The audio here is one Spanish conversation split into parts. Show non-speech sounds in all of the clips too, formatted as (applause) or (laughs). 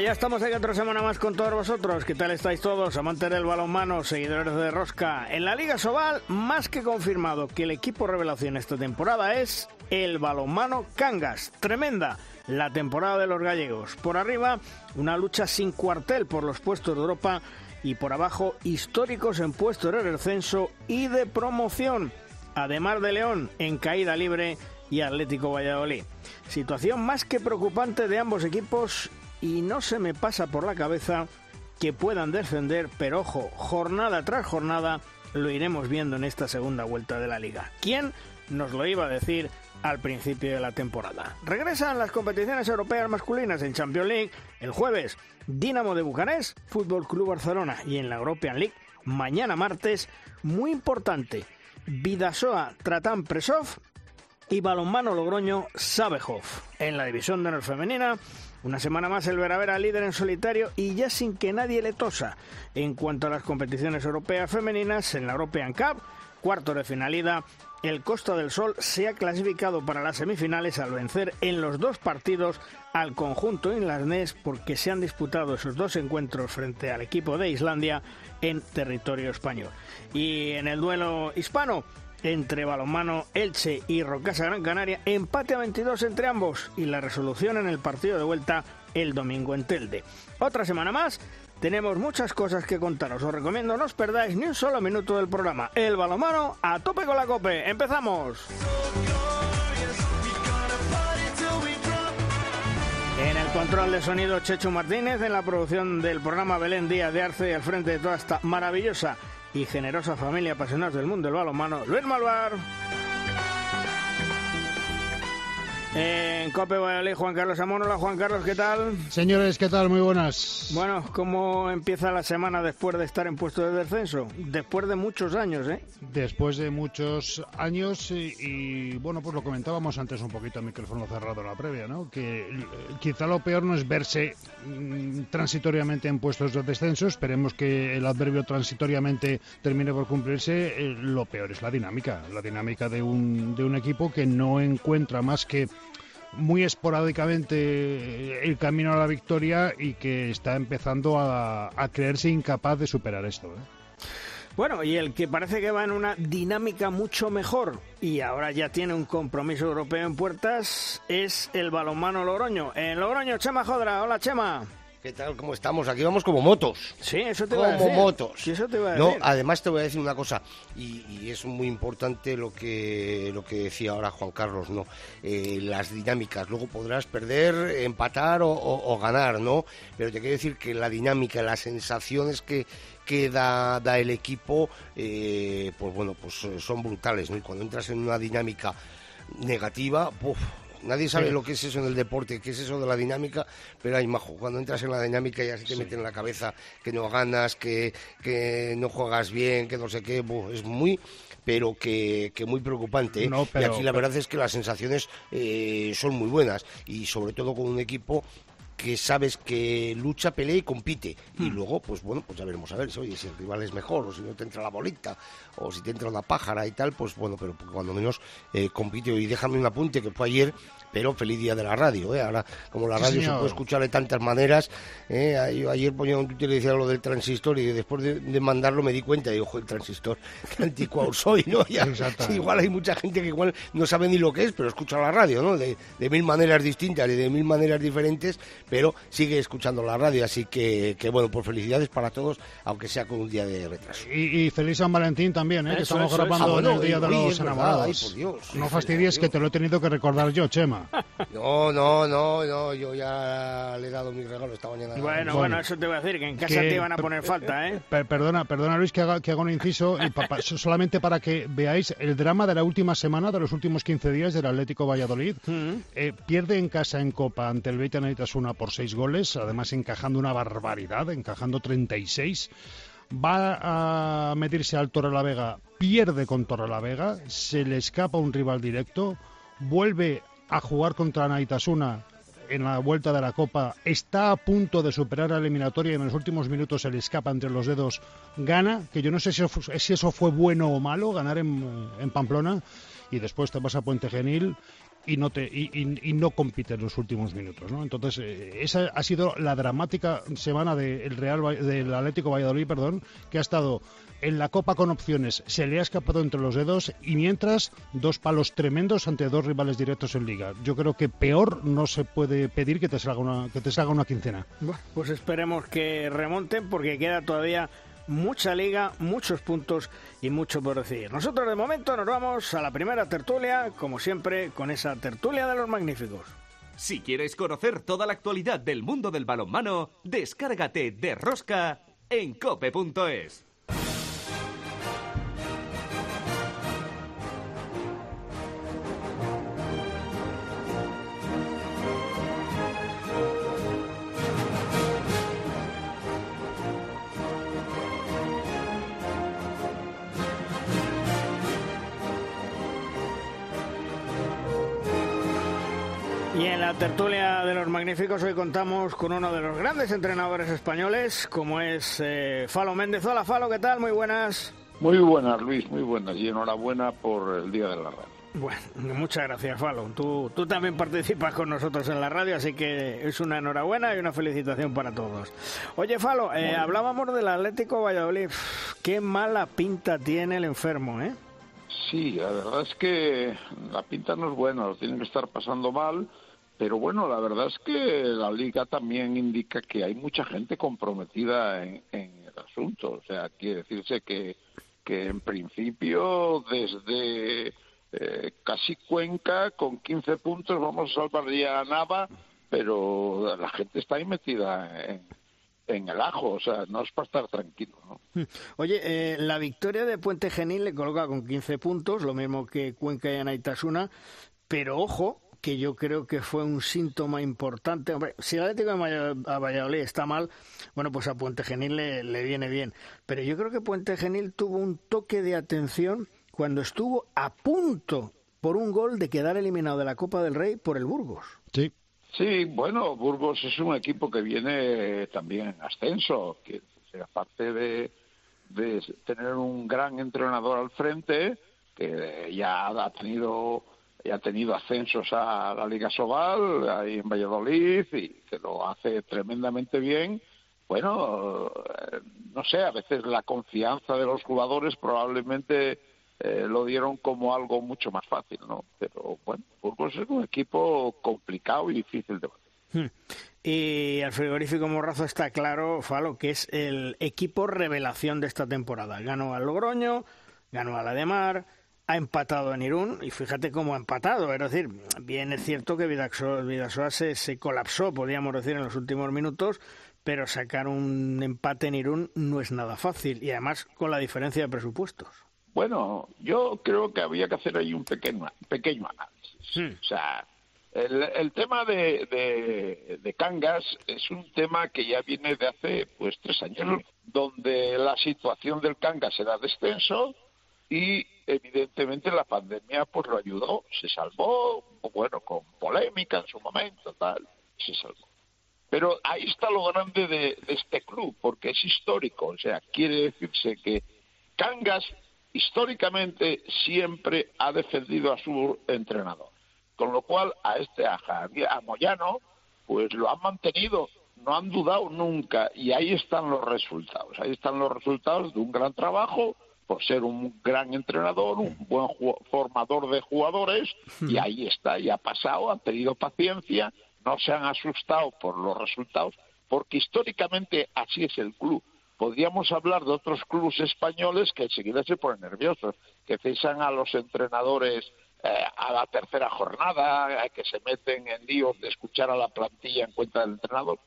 ya estamos aquí otra semana más con todos vosotros. ¿Qué tal estáis todos, amantes del balonmano, seguidores de Rosca? En la Liga Sobal, más que confirmado que el equipo revelación esta temporada es el balonmano Cangas. Tremenda la temporada de los gallegos. Por arriba, una lucha sin cuartel por los puestos de Europa y por abajo, históricos en puestos de descenso y de promoción. Además de León en caída libre y Atlético Valladolid. Situación más que preocupante de ambos equipos y no se me pasa por la cabeza que puedan descender, pero ojo, jornada tras jornada lo iremos viendo en esta segunda vuelta de la liga. ¿Quién nos lo iba a decir al principio de la temporada? Regresan las competiciones europeas masculinas en Champions League el jueves, Dinamo de Bucarest, Fútbol Club Barcelona y en la European League mañana martes, muy importante, Vidasoa Tratán Presov y Balonmano Logroño Sabejov. En la división de honor femenina, una semana más el Veravera líder en solitario y ya sin que nadie le tosa. En cuanto a las competiciones europeas femeninas, en la European Cup, cuarto de finalidad, el Costa del Sol se ha clasificado para las semifinales al vencer en los dos partidos al conjunto inlandés porque se han disputado esos dos encuentros frente al equipo de Islandia en territorio español. Y en el duelo hispano, entre balonmano Elche y Rocasa Gran Canaria, empate a 22 entre ambos y la resolución en el partido de vuelta el domingo en Telde. Otra semana más, tenemos muchas cosas que contaros. Os recomiendo no os perdáis ni un solo minuto del programa. El balonmano a tope con la cope. ¡Empezamos! En el control de sonido Checho Martínez, en la producción del programa Belén Díaz de Arce y al frente de toda esta maravillosa y generosa familia apasionados del mundo del balonmano, Luis Malvar. En Cope Valladolid, Juan Carlos Amón. Juan Carlos, ¿qué tal? Señores, ¿qué tal? Muy buenas. Bueno, ¿cómo empieza la semana después de estar en puesto de descenso? Después de muchos años, ¿eh? Después de muchos años y, bueno, pues lo comentábamos antes un poquito a micrófono cerrado en la previa, ¿no? Que quizá lo peor no es verse mm, transitoriamente en puestos de descenso, esperemos que el adverbio transitoriamente termine por cumplirse, eh, lo peor es la dinámica, la dinámica de un, de un equipo que no encuentra más que muy esporádicamente el camino a la victoria y que está empezando a, creerse incapaz de superar esto. ¿eh? Bueno, y el que parece que va en una dinámica mucho mejor y ahora ya tiene un compromiso europeo en puertas es el balonmano Logroño. En Logroño, Chema Jodra. Hola, Chema. ¿Qué tal? ¿Cómo estamos? Aquí vamos como motos. Sí, eso te como va a decir. motos. Sí, eso te va a no, decir. además te voy a decir una cosa, y, es muy importante lo que, lo que decía ahora Juan Carlos, ¿no? Eh, las dinámicas. Luego podrás perder, empatar o, ganar, ¿no? Pero te quiero decir que la dinámica, las sensaciones que, que da, da el equipo, eh, pues bueno, pues son brutales, ¿no? Y cuando entras en una dinámica negativa, ¡puf! Nadie sabe lo que es eso en el deporte, qué es eso de la dinámica, pero hay majo. Cuando entras en la dinámica ya se te mete en la cabeza que no ganas, que, que no juegas bien, que no sé qué. es muy pero que, que muy preocupante. ¿eh? y aquí la verdad es que las sensaciones eh, son muy buenas y sobre todo con un equipo que sabes que lucha, pelea y compite. Y hmm. luego, pues bueno, pues ya veremos a ver si, oye, si el rival es mejor, o si no te entra la bolita, o si te entra una pájara y tal, pues bueno, pero cuando menos eh, compite. Y déjame un apunte que fue ayer pero feliz día de la radio. ¿eh? Ahora, como la radio se puede escuchar de tantas maneras, ¿eh? ayer ponía un Twitter y decía lo del transistor y después de, mandarlo me di cuenta y ojo, el transistor, (laughs) qué anticuado soy, ¿no? (laughs) igual hay mucha gente que igual no sabe ni lo que es, pero escucha la radio, ¿no? De, mil maneras distintas y de mil maneras diferentes, pero sigue escuchando la radio, así que, que bueno, pues felicidades para todos, aunque sea con un día de retraso. Y, feliz San Valentín también, ¿eh? que estamos grabando en el Día de los Enamorados. no fastidies que te lo he tenido que recordar yo, Chema. No, no, no, no, yo ya le he dado mi regalo esta mañana. Bueno, bueno, eso te voy a decir, que en casa te iban a poner falta, ¿eh? perdona, perdona Luis que haga, que haga un inciso, solamente para que veáis el drama de la última semana, de los últimos 15 días del Atlético Valladolid. Mm. Eh, pierde en casa en Copa ante el Beita Neitasuna por seis goles, además encajando una barbaridad, encajando 36 va a medirse al Torrelavega, pierde con Torrelavega, se le escapa un rival directo, vuelve a jugar contra Naitasuna en la vuelta de la Copa, está a punto de superar la eliminatoria y en los últimos minutos se le escapa entre los dedos, gana, que yo no sé si eso, fue bueno o malo, ganar en, en Pamplona, y después te vas a Puente Genil y no te y, no compite en los últimos minutos ¿no? entonces eh, esa ha sido la dramática semana del Real del Atlético Valladolid perdón que ha estado en la Copa con opciones. Se le ha escapado entre los dedos y mientras dos palos tremendos ante dos rivales directos en Liga. Yo creo que peor no se puede pedir que te salga una que te salga una quincena. Pues esperemos que remonten porque queda todavía mucha liga, muchos puntos y mucho por decir. Nosotros de momento nos vamos a la primera tertulia, como siempre, con esa tertulia de los magníficos. Si quieres conocer toda la actualidad del mundo del balonmano, descárgate de Rosca en cope.es. tertulia de los magníficos hoy contamos con uno de los grandes entrenadores españoles, como es eh, Falo Méndez. Hola Falo, ¿qué tal? Muy buenas. Muy buenas, Luis, muy buenas. Y enhorabuena por el Día de la Radio. Bueno, muchas gracias, Falo. Tú, tú también participas con nosotros en la radio, así que es una enhorabuena y una felicitación para todos. Oye, Falo, eh, hablábamos del Atlético Valladolid. Qué mala pinta tiene el enfermo, ¿eh? Sí, la verdad es que la pinta no es buena, lo tienen que estar pasando mal pero bueno, la verdad es que la liga también indica que hay mucha gente comprometida en, el asunto. O sea, quiere decirse que, que en principio desde eh, casi Cuenca con 15 puntos vamos a salvar ya a Nava, pero la gente está ahí metida en, en el ajo, o sea, no es para estar tranquilo. ¿no? (laughs) Oye, eh, la victoria de Puente Genil le coloca con 15 puntos, lo mismo que Cuenca y Anaitasuna, pero ojo, que yo creo que fue un síntoma importante. Hombre, si el Atlético de Valladolid está mal, bueno, pues a Puente Genil le, viene bien. Pero yo creo que Puente Genil tuvo un toque de atención cuando estuvo a punto por un gol de quedar eliminado de la Copa del Rey por el Burgos. Sí. Sí, bueno, Burgos es un equipo que viene también en ascenso, que aparte de, de tener un gran entrenador al frente, que ya ha tenido ha tenido ascensos a la Liga Sobal, ahí en Valladolid, y que lo hace tremendamente bien. Bueno, eh, no sé, a veces la confianza de los jugadores probablemente eh, lo dieron como algo mucho más fácil, ¿no? Pero bueno, Burgos es un equipo complicado y difícil de batir. Hmm. Y al frigorífico Morrazo está claro, Falo, que es el equipo revelación de esta temporada. Ganó al Logroño, ganó a la de Mar, ha empatado en Irún y fíjate cómo ha empatado. Es decir, bien es cierto que Vidasoa, se, se, colapsó, podríamos decir, en los últimos minutos, pero sacar un empate en Irún no es nada fácil y además con la diferencia de presupuestos. Bueno, yo creo que había que hacer ahí un pequeño, pequeño análisis. Hmm. O sea, el, tema de, de, de, Cangas es un tema que ya viene de hace pues tres años, donde la situación del Cangas era descenso y evidentemente la pandemia pues lo ayudó, se salvó, bueno, con polémica en su momento, tal, se salvó. Pero ahí está lo grande de, este club, porque es histórico, o sea, quiere decirse que Cangas históricamente siempre ha defendido a su entrenador, con lo cual a este a, a Moyano pues lo han mantenido, no han dudado nunca y ahí están los resultados, ahí están los resultados de un gran trabajo por ser un gran entrenador, un buen formador de jugadores, y ahí está, y ha pasado, han tenido paciencia, no se han asustado por los resultados, porque históricamente así es el club. Podríamos hablar de otros clubes españoles que enseguida se ponen nerviosos, que cesan a los entrenadores eh, a la tercera jornada, eh, que se meten en líos de escuchar a la plantilla en cuenta del entrenador.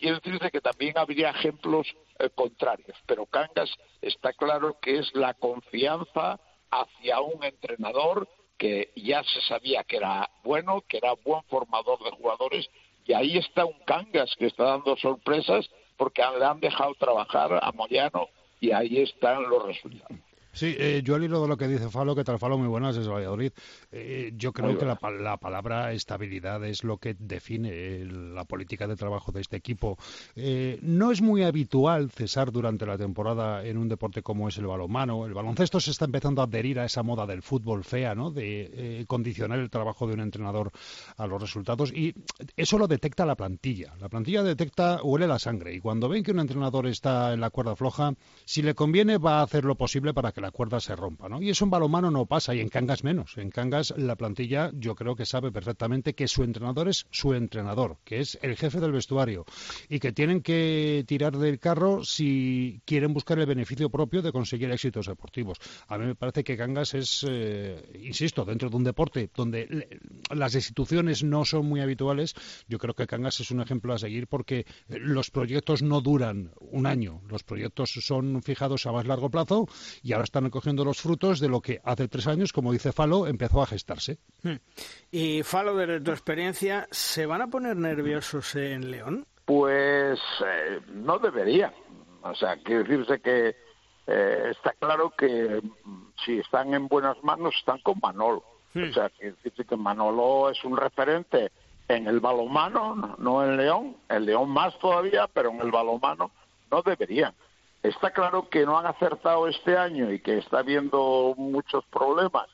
Quiero decirte que también habría ejemplos eh, contrarios, pero Cangas está claro que es la confianza hacia un entrenador que ya se sabía que era bueno, que era buen formador de jugadores Y ahí está un Cangas que está dando sorpresas porque le han dejado trabajar a Moyano y ahí están los resultados. Sí, eh, yo al hilo de lo que dice Falo, que tal Falo, muy buenas desde Valladolid. Eh, yo creo que la, palabra estabilidad es lo que define la política de trabajo de este equipo. Eh, no es muy habitual cesar durante la temporada en un deporte como es el balonmano. El baloncesto se está empezando a adherir a esa moda del fútbol fea, ¿no? De condicionar el trabajo de un entrenador a los resultados. Y eso lo detecta la plantilla. La plantilla detecta, huele la sangre. Y cuando ven que un entrenador está en la cuerda floja, si le conviene, va a hacer lo posible para que la cuerda se rompa, ¿no? Y eso en balomano no pasa y en Cangas menos. En Cangas la plantilla yo creo que sabe perfectamente que su entrenador es su entrenador, que es el jefe del vestuario y que tienen que tirar del carro si quieren buscar el beneficio propio de conseguir éxitos deportivos. A mí me parece que Cangas es, eh, insisto, dentro de un deporte donde las instituciones no son muy habituales, yo creo que Cangas es un ejemplo a seguir porque los proyectos no duran un año, los proyectos son fijados a más largo plazo y ahora están recogiendo los frutos de lo que hace tres años, como dice Falo, empezó a gestarse. Hmm. Y Falo, desde tu experiencia, ¿se van a poner nerviosos en León? Pues eh, no debería. O sea, quiere decirse que eh, está claro que si están en buenas manos, están con Manolo. Hmm. O sea, quiere decirse que Manolo es un referente en el balomano, no en León, en León más todavía, pero en el balomano no deberían. Está claro que no han acertado este año y que está habiendo muchos problemas.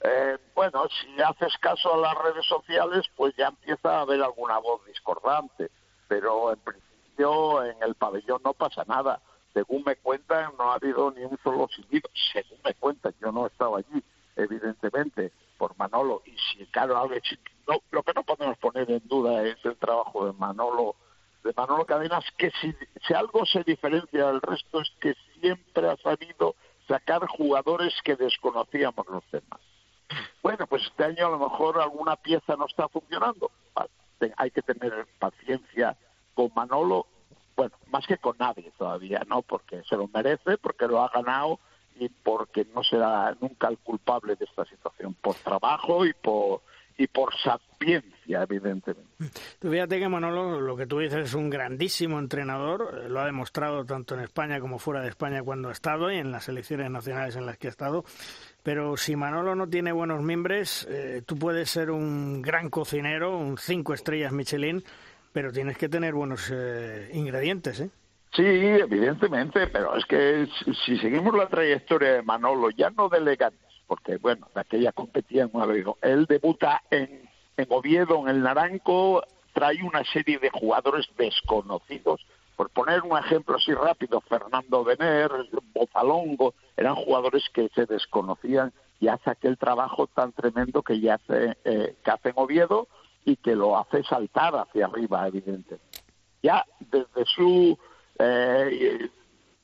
Eh, bueno, si haces caso a las redes sociales, pues ya empieza a haber alguna voz discordante, pero en principio en el pabellón no pasa nada. Según me cuentan, no ha habido ni un solo silbido. Según me cuentan, yo no estaba allí, evidentemente, por Manolo. Y si, claro, no, lo que no podemos poner en duda es el trabajo de Manolo de Manolo Cadenas que si, si algo se diferencia del resto es que siempre ha sabido sacar jugadores que desconocíamos los demás. Bueno, pues este año a lo mejor alguna pieza no está funcionando. Hay que tener paciencia con Manolo, bueno, más que con nadie todavía, ¿no? Porque se lo merece, porque lo ha ganado y porque no será nunca el culpable de esta situación, por trabajo y por y por sapiencia, evidentemente. Tú fíjate que Manolo, lo que tú dices, es un grandísimo entrenador, eh, lo ha demostrado tanto en España como fuera de España cuando ha estado y en las selecciones nacionales en las que ha estado. Pero si Manolo no tiene buenos miembros, eh, tú puedes ser un gran cocinero, un cinco estrellas Michelin, pero tienes que tener buenos eh, ingredientes, ¿eh? Sí, evidentemente, pero es que si seguimos la trayectoria de Manolo, ya no delegan porque bueno, de aquella competía en un Él debuta en, en Oviedo, en el Naranco, trae una serie de jugadores desconocidos. Por poner un ejemplo así rápido, Fernando Bener, Bozalongo, eran jugadores que se desconocían y hace aquel trabajo tan tremendo que ya hace, eh, que hace en Oviedo y que lo hace saltar hacia arriba, evidentemente. Ya desde su eh,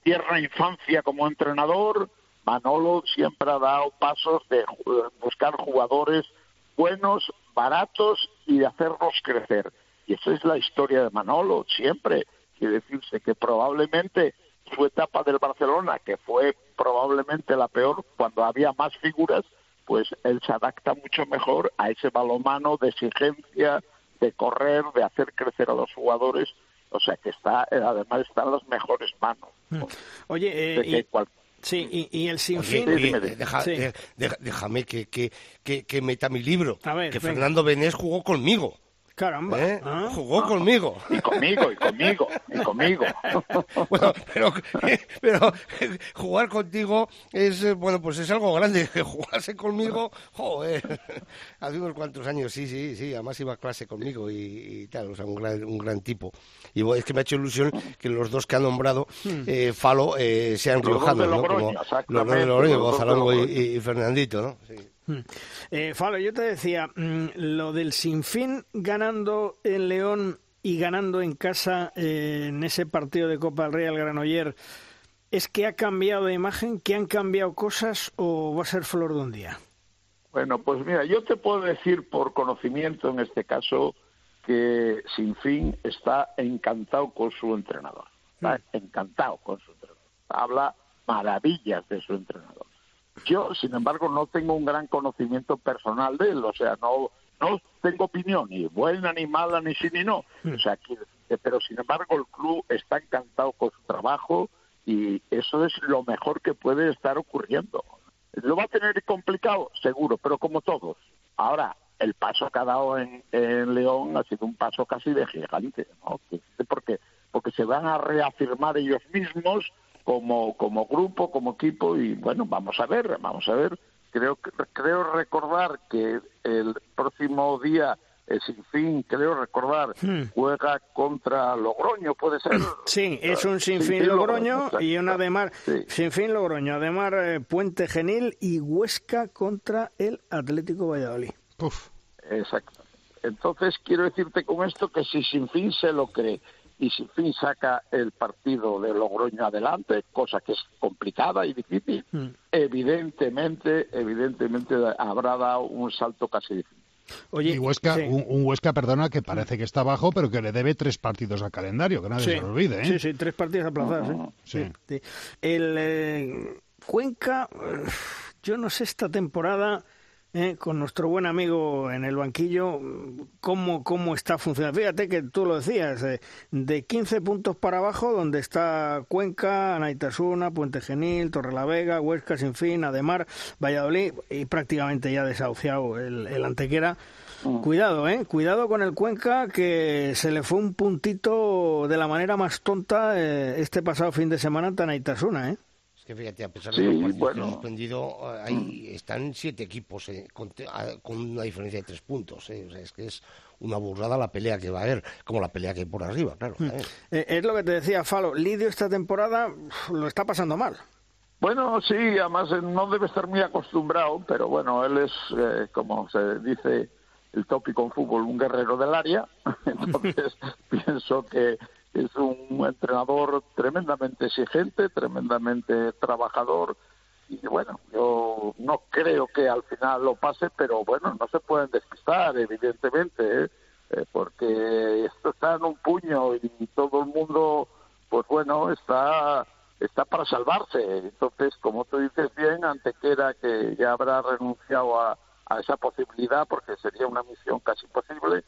tierna infancia como entrenador, Manolo siempre ha dado pasos de buscar jugadores buenos, baratos y de hacerlos crecer. Y esa es la historia de Manolo, siempre. Quiere decirse que probablemente su etapa del Barcelona, que fue probablemente la peor cuando había más figuras, pues él se adapta mucho mejor a ese balomano de exigencia, de correr, de hacer crecer a los jugadores. O sea que está, además está en las mejores manos. Hmm. Oye, eh, Sí, y, el sinfín... déjame que, que, que, meta mi libro. que Fernando Benés jugó conmigo. Caramba. ¿Eh? Ah. Jugó conmigo. Y conmigo, y conmigo, y conmigo. (laughs) bueno, pero, (laughs) pero (laughs) jugar contigo es, bueno, pues es algo grande. Jugarse conmigo, joder, hace unos cuantos años, sí, sí, sí. Además iba a clase conmigo y, tal, o sea, un gran, un gran tipo. Y es que me ha hecho ilusión que los dos que ha nombrado, hmm. eh, Falo, eh, sean riojanos, ¿no? Como los dos de Logroño, Gonzalo y, y, Fernandito, ¿no? Sí. Hmm. Eh, Falo, yo te decía, mm, lo del sinfín ganando en León y ganando en casa eh, en ese partido de Copa del Real Granoller, ¿es que ha cambiado de imagen, que han cambiado cosas o va a ser flor de un día? Bueno, pues mira, yo te puedo decir por conocimiento en este caso que Sinfín está encantado con su entrenador. Está hmm. encantado con su entrenador. Habla maravillas de su entrenador. Yo, sin embargo, no tengo un gran conocimiento personal de él, o sea, no no tengo opinión, ni buena, ni mala, ni sí, ni no. Mm. O sea, pero sin embargo el club está encantado con su trabajo y eso es lo mejor que puede estar ocurriendo. Lo va a tener complicado, seguro, pero como todos. Ahora, el paso que ha dado en, León ha sido un paso casi de gigante, ¿no? Porque, porque se van a reafirmar ellos mismos como, como grupo, como equipo, y bueno, vamos a ver, vamos a ver. Creo, creo recordar que el próximo día el Sinfín, creo recordar, hmm. juega contra Logroño, puede ser. (clears throat) Sí, es un Sinfín Logroño y una Ademar, Sinfín Logroño, Ademar eh, Puente Genil y Huesca contra el Atlético Valladolid. Exacto. Entonces quiero decirte con esto que si Sinfín se lo cree y Sinfín saca el partido de Logroño adelante, cosa que es complicada y difícil, hmm. evidentemente, evidentemente habrá dado un salto casi difícil y Huesca, un, Huesca, perdona, que parece que está abajo, pero que le debe tres partidos al calendario, que nadie se lo olvide. ¿eh? Sí, sí, tres partidos aplazados. ¿eh? Sí. El eh, Cuenca, yo no sé esta temporada... Eh, con nuestro buen amigo en el banquillo, cómo, cómo está funcionando. Fíjate que tú lo decías, de 15 puntos para abajo, donde está Cuenca, Anaitasuna, Puente Genil, Torrelavega, Huesca, Sinfín, Ademar, Valladolid y prácticamente ya desahuciado el, el Antequera. Mm. Cuidado, ¿eh? Cuidado con el Cuenca, que se le fue un puntito de la manera más tonta eh, este pasado fin de semana ante Anaitasuna, ¿eh? Que fíjate, a pesar de que los partidos suspendido, ahí están siete equipos eh, con, una diferencia de tres puntos. Eh. es que es una burrada la pelea que va a haber, como la pelea que hay por arriba, claro. Hmm. Eh, es lo que te decía, Falo. Lidio esta temporada lo está pasando mal. Bueno, sí, además no debe estar muy acostumbrado, pero bueno, él es, como se dice el tópico en fútbol, un guerrero del área. (laughs) Entonces, (laughs) pienso que es un entrenador tremendamente exigente, tremendamente trabajador y bueno, yo no creo que al final lo pase, pero bueno, no se pueden despistar, evidentemente, ¿eh? Eh, porque esto está en un puño y todo el mundo, pues bueno, está está para salvarse. Entonces, como tú dices bien, Antequera que ya habrá renunciado a, a esa posibilidad porque sería una misión casi imposible,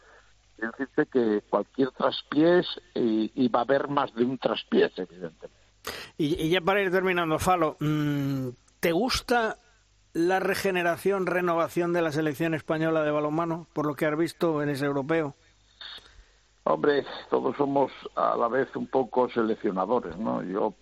decirte que cualquier traspiés y, va a haber más de un traspiés, evidentemente. Y, ya para ir terminando, Falo, mm, ¿te gusta la regeneración, renovación de la selección española de balonmano, por lo que has visto en ese europeo? Hombre, todos somos a la vez un poco seleccionadores, ¿no? Yo,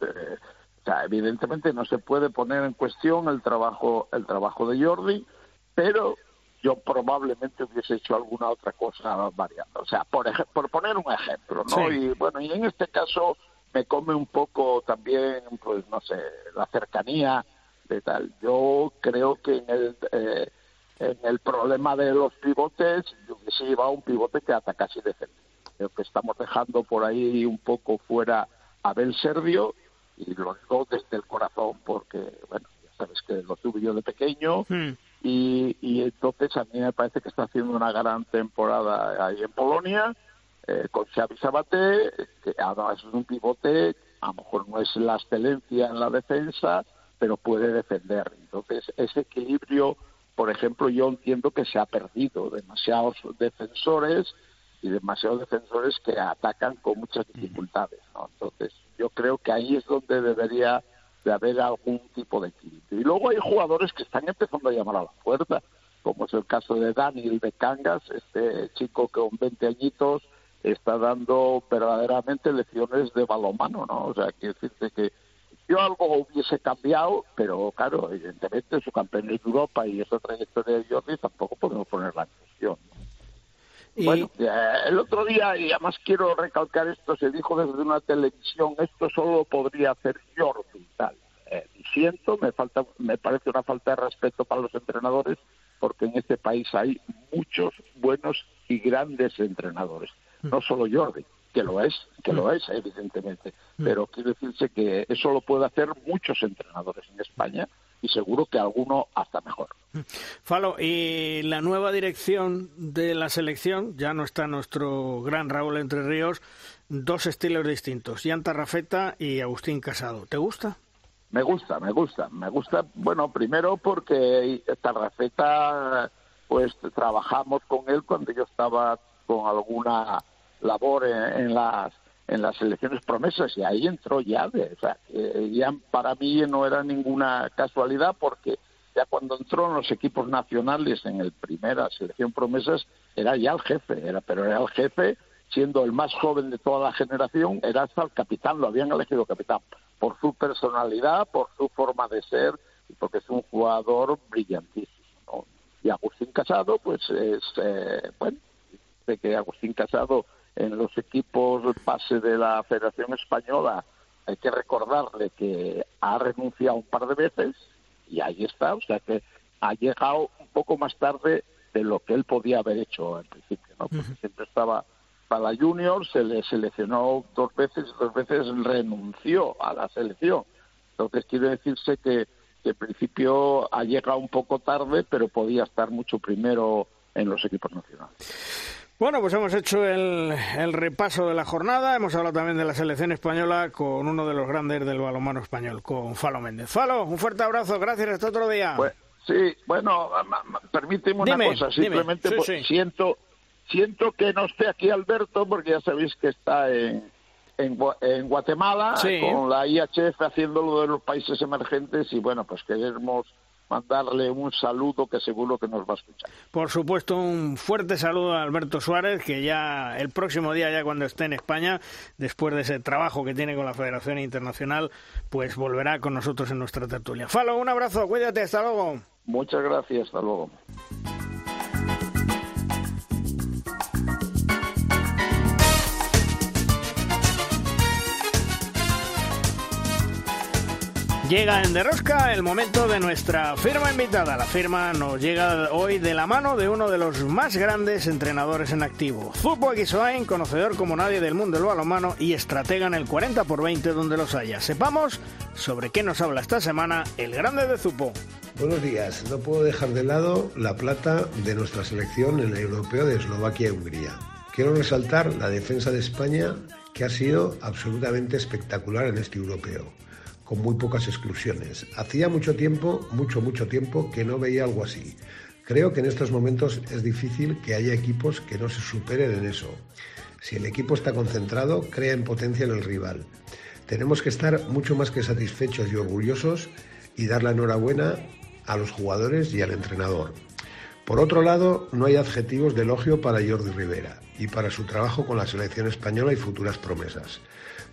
eh, o sea, evidentemente no se puede poner en cuestión el trabajo, el trabajo de Jordi, pero yo probablemente hubiese hecho alguna otra cosa variando. O sea, por, por poner un ejemplo, ¿no? Y bueno, y en este caso me come un poco también, pues no sé, la cercanía de tal. Yo creo que en el, eh, en el problema de los pivotes, yo hubiese llevado un pivote que atacase y defendiera. Creo que estamos dejando por ahí un poco fuera a Bel Servio y lo digo desde el corazón porque, bueno, ya sabes que lo tuve yo de pequeño. Hmm y, entonces a mí me parece que está haciendo una gran temporada ahí en Polonia eh, con Xavi Sabaté, que además es un pivote, a lo mejor no es la excelencia en la defensa, pero puede defender. Entonces ese equilibrio, por ejemplo, yo entiendo que se ha perdido demasiados defensores y demasiados defensores que atacan con muchas dificultades. ¿no? Entonces yo creo que ahí es donde debería de haber algún tipo de equilibrio. Y luego hay jugadores que están empezando a llamar a la puerta, como es el caso de Daniel de Cangas, este chico que con 20 añitos está dando verdaderamente lecciones de balonmano, ¿no? O sea, quiere decirte que yo algo hubiese cambiado, pero claro, evidentemente su campeón de Europa y esa trayectoria de Jordi tampoco podemos ponerla en cuestión. Bueno, el otro día, y además quiero recalcar esto, se dijo desde una televisión, esto solo podría hacer Jordi, tal. Eh, siento, me, falta, me parece una falta de respeto para los entrenadores, porque en este país hay muchos buenos y grandes entrenadores, mm. no solo Jordi, que lo es, que lo mm. es, evidentemente, mm. pero quiero decirse que eso lo puede hacer muchos entrenadores en España y seguro que alguno hasta mejor. Falo, y la nueva dirección de la selección, ya no está nuestro gran Raúl Entre Ríos, dos estilos distintos, Yanta Rafeta y Agustín Casado. ¿Te gusta? Me gusta, me gusta, me gusta, bueno, primero porque Tarrafeta pues trabajamos con él cuando yo estaba con alguna labor en, las en las elecciones promesas y ahí entró ya, o sea, ya para mí no era ninguna casualidad porque ya cuando entró en los equipos nacionales en el primera selección promesas era ya el jefe, era pero era el jefe siendo el más joven de toda la generación, era hasta el capitán, lo habían elegido capitán por su personalidad, por su forma de ser y porque es un jugador brillantísimo. Y Agustín Casado, pues es, eh, bueno, de que Agustín Casado en los equipos base de la Federación Española hay que recordarle que ha renunciado un par de veces y ahí está, o sea que ha llegado un poco más tarde de lo que él podía haber hecho al principio, ¿no? Porque siempre estaba para la Junior, se le seleccionó dos veces y dos veces renunció a la selección. Entonces quiere decirse que, que principio ha llegado un poco tarde, pero podía estar mucho primero en los equipos nacionales. Bueno, pues hemos hecho el, repaso de la jornada, hemos hablado también de la selección española con uno de los grandes del balonmano español, con Falo Méndez. Falo, un fuerte abrazo, gracias, hasta otro día. sí, bueno, permíteme una cosa, simplemente pues, siento siento que no esté aquí Alberto porque ya sabéis que está en, en, Guatemala con la IHF haciendo lo de los países emergentes y bueno, pues queremos mandarle un saludo que seguro que nos va a escuchar. Por supuesto, un fuerte saludo a Alberto Suárez, que ya el próximo día, ya cuando esté en España, después de ese trabajo que tiene con la Federación Internacional, pues volverá con nosotros en nuestra tertulia. Falo, un abrazo, cuídate, hasta luego. Muchas gracias, hasta luego. Llega en Derrosca el momento de nuestra firma invitada. La firma nos llega hoy de la mano de uno de los más grandes entrenadores en activo. Fútbol Guisoain, conocedor como nadie del mundo del balonmano y estratega en el 40 por 20 donde los haya. Sepamos sobre qué nos habla esta semana el grande de Zupo. Buenos días. No puedo dejar de lado la plata de nuestra selección en el europeo de Eslovaquia y Hungría. Quiero resaltar la defensa de España que ha sido absolutamente espectacular en este europeo con muy pocas exclusiones. Hacía mucho tiempo, mucho, mucho tiempo, que no veía algo así. Creo que en estos momentos es difícil que haya equipos que no se superen en eso. Si el equipo está concentrado, crea en potencia en el rival. Tenemos que estar mucho más que satisfechos y orgullosos y dar la enhorabuena a los jugadores y al entrenador. Por otro lado, no hay adjetivos de elogio para Jordi Rivera y para su trabajo con la selección española y futuras promesas.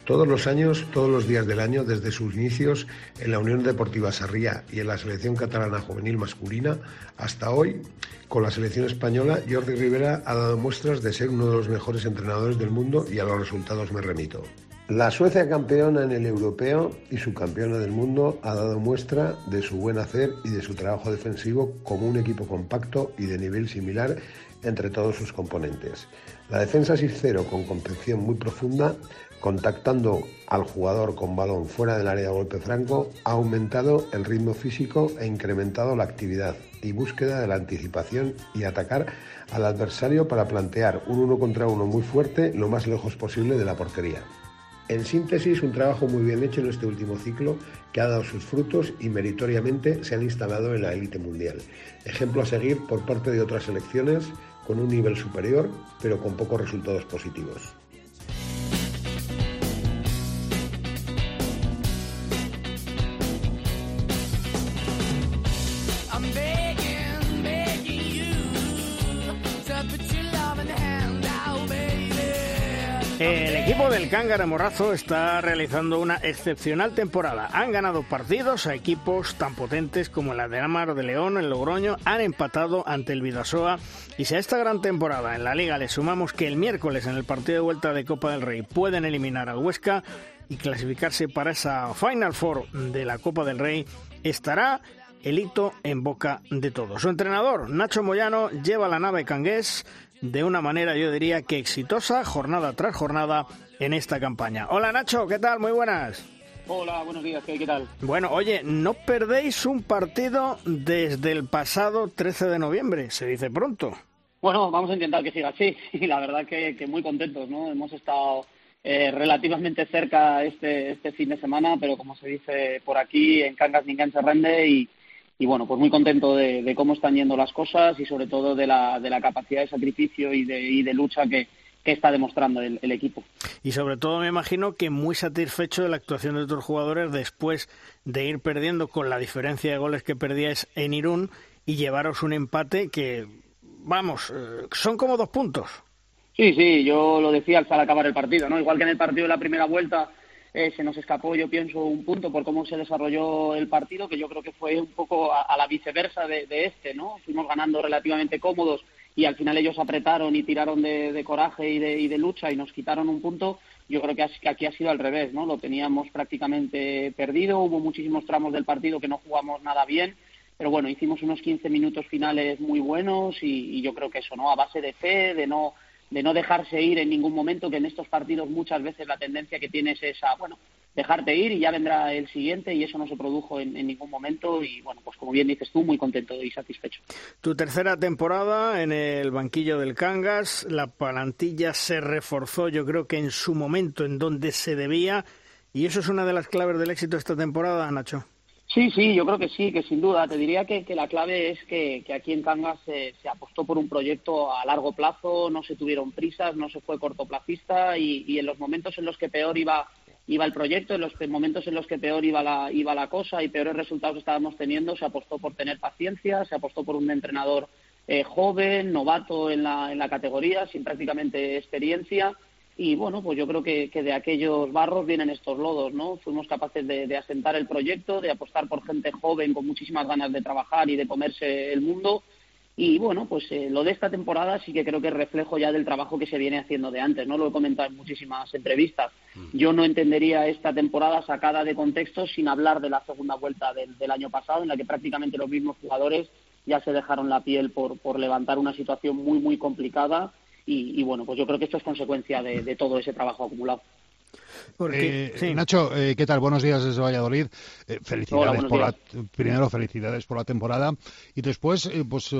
Todos los años, todos los días del año, desde sus inicios en la Unión Deportiva Sarriá y en la selección catalana juvenil masculina, hasta hoy, con la selección española, Jordi Rivera ha dado muestras de ser uno de los mejores entrenadores del mundo y a los resultados me remito. La Suecia campeona en el europeo y subcampeona del mundo ha dado muestra de su buen hacer y de su trabajo defensivo como un equipo compacto y de nivel similar entre todos sus componentes. La defensa 6-0 con concepción muy profunda contactando al jugador con balón fuera del área de golpe franco, ha aumentado el ritmo físico e incrementado la actividad y búsqueda de la anticipación y atacar al adversario para plantear un uno contra uno muy fuerte lo más lejos posible de la portería. En síntesis, un trabajo muy bien hecho en este último ciclo que ha dado sus frutos y meritoriamente se han instalado en la élite mundial. Ejemplo a seguir por parte de otras selecciones con un nivel superior, pero con pocos resultados positivos. Del Cángara Morrazo está realizando una excepcional temporada. Han ganado partidos a equipos tan potentes como la de Amar de León, el Logroño, han empatado ante el Vidasoa. Y si a esta gran temporada en la Liga le sumamos que el miércoles en el partido de vuelta de Copa del Rey pueden eliminar al Huesca y clasificarse para esa Final Four de la Copa del Rey, estará el hito en boca de todos. Su entrenador, Nacho Moyano, lleva la nave cangués de una manera, yo diría que exitosa, jornada tras jornada en esta campaña. Hola Nacho, ¿qué tal? Muy buenas. Hola, buenos días, ¿qué, tal? Bueno, oye, no perdéis un partido desde el pasado 13 de noviembre, se dice pronto. Bueno, vamos a intentar que siga así (laughs) y la verdad que, muy contentos, ¿no? Hemos estado eh, relativamente cerca este, este fin de semana, pero como se dice por aquí, en Cangas ninguém se rende y, y bueno, pues muy contento de, cómo están yendo las cosas y sobre todo de la, de la capacidad de sacrificio y de, y de lucha que, que está demostrando el, equipo. Y sobre todo me imagino que muy satisfecho de la actuación de otros jugadores después de ir perdiendo con la diferencia de goles que perdíais en Irún y llevaros un empate que, vamos, eh, son como dos puntos. Sí, sí, yo lo decía al acabar el partido, ¿no? Igual que en el partido de la primera vuelta eh, se nos escapó, yo pienso, un punto por cómo se desarrolló el partido, que yo creo que fue un poco a, la viceversa de, de, este, ¿no? Fuimos ganando relativamente cómodos y al final ellos apretaron y tiraron de, coraje y de, lucha y nos quitaron un punto, yo creo que, aquí ha sido al revés, ¿no? Lo teníamos prácticamente perdido, hubo muchísimos tramos del partido que no jugamos nada bien, pero bueno, hicimos unos 15 minutos finales muy buenos y, y yo creo que eso, ¿no? A base de fe, de no de no dejarse ir en ningún momento, que en estos partidos muchas veces la tendencia que tienes es a, bueno, dejarte ir y ya vendrá el siguiente y eso no se produjo en, ningún momento y bueno, pues como bien dices tú, muy contento y satisfecho. Tu tercera temporada en el banquillo del Cangas, la plantilla se reforzó yo creo que en su momento en donde se debía y eso es una de las claves del éxito esta temporada, Nacho. Sí, sí, yo creo que sí, que sin duda. Te diría que, la clave es que, aquí en Cangas se, apostó por un proyecto a largo plazo, no se tuvieron prisas, no se fue cortoplacista y, y en los momentos en los que peor iba iba el proyecto, en los momentos en los que peor iba la, iba la cosa y peores resultados estábamos teniendo, se apostó por tener paciencia, se apostó por un entrenador eh, joven, novato en la, en la categoría, sin prácticamente experiencia. Y bueno, pues yo creo que, de aquellos barros vienen estos lodos, ¿no? Fuimos capaces de, de asentar el proyecto, de apostar por gente joven con muchísimas ganas de trabajar y de comerse el mundo y bueno, pues eh, lo de esta temporada sí que creo que es reflejo ya del trabajo que se viene haciendo de antes, ¿no? Lo he comentado en muchísimas entrevistas. Mm. Yo no entendería esta temporada sacada de contexto sin hablar de la segunda vuelta del, año pasado, en la que prácticamente los mismos jugadores ya se dejaron la piel por, por levantar una situación muy, muy complicada. Y, bueno, pues yo creo que esto es consecuencia de todo ese trabajo acumulado. Eh, Nacho, eh, ¿qué tal? Buenos días desde Valladolid. Eh, felicidades por la, primero felicidades por la temporada y después pues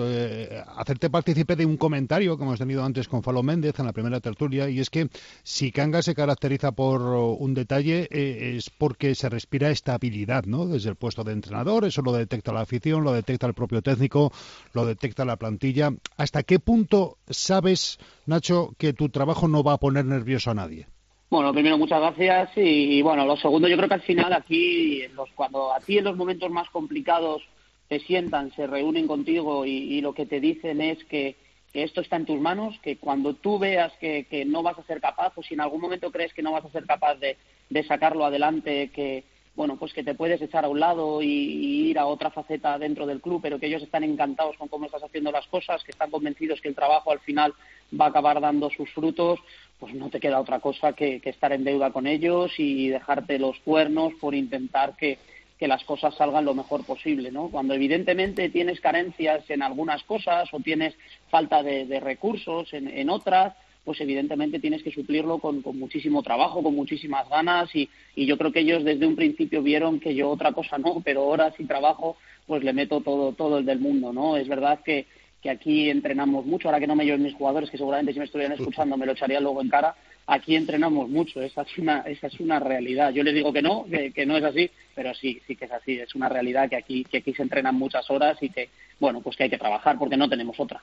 hacerte partícipe de un comentario que hemos tenido antes con Falo Méndez en la primera tertulia y es que si Kanga se caracteriza por un detalle es porque se respira estabilidad, ¿no? Desde el puesto de entrenador, eso lo detecta la afición, lo detecta el propio técnico, lo detecta la plantilla. ¿Hasta qué punto sabes, Nacho, que tu trabajo no va a poner nervioso a nadie? Bueno, primero muchas gracias y, bueno, lo segundo yo creo que al final aquí, los, cuando a ti en los momentos más complicados te sientan, se reúnen contigo y, lo que te dicen es que, esto está en tus manos, que cuando tú veas que, no vas a ser capaz o si en algún momento crees que no vas a ser capaz de, sacarlo adelante, que bueno, pues que te puedes echar a un lado y, ir a otra faceta dentro del club, pero que ellos están encantados con cómo estás haciendo las cosas, que están convencidos que el trabajo al final va a acabar dando sus frutos, pues no te queda otra cosa que, estar en deuda con ellos y dejarte los cuernos por intentar que, las cosas salgan lo mejor posible, ¿no? Cuando evidentemente tienes carencias en algunas cosas o tienes falta de, recursos en, otras, pues evidentemente tienes que suplirlo con, muchísimo trabajo, con muchísimas ganas y, y, yo creo que ellos desde un principio vieron que yo otra cosa no, pero horas y trabajo pues le meto todo, todo el del mundo, ¿no? Es verdad que, que aquí entrenamos mucho, ahora que no me lleven mis jugadores, que seguramente si me estuvieran escuchando me lo echaría luego en cara, aquí entrenamos mucho, esa es una, esa es una realidad. Yo les digo que no, que, que no es así, pero sí, sí que es así, es una realidad que aquí, que aquí se entrenan muchas horas y que, bueno, pues que hay que trabajar porque no tenemos otra.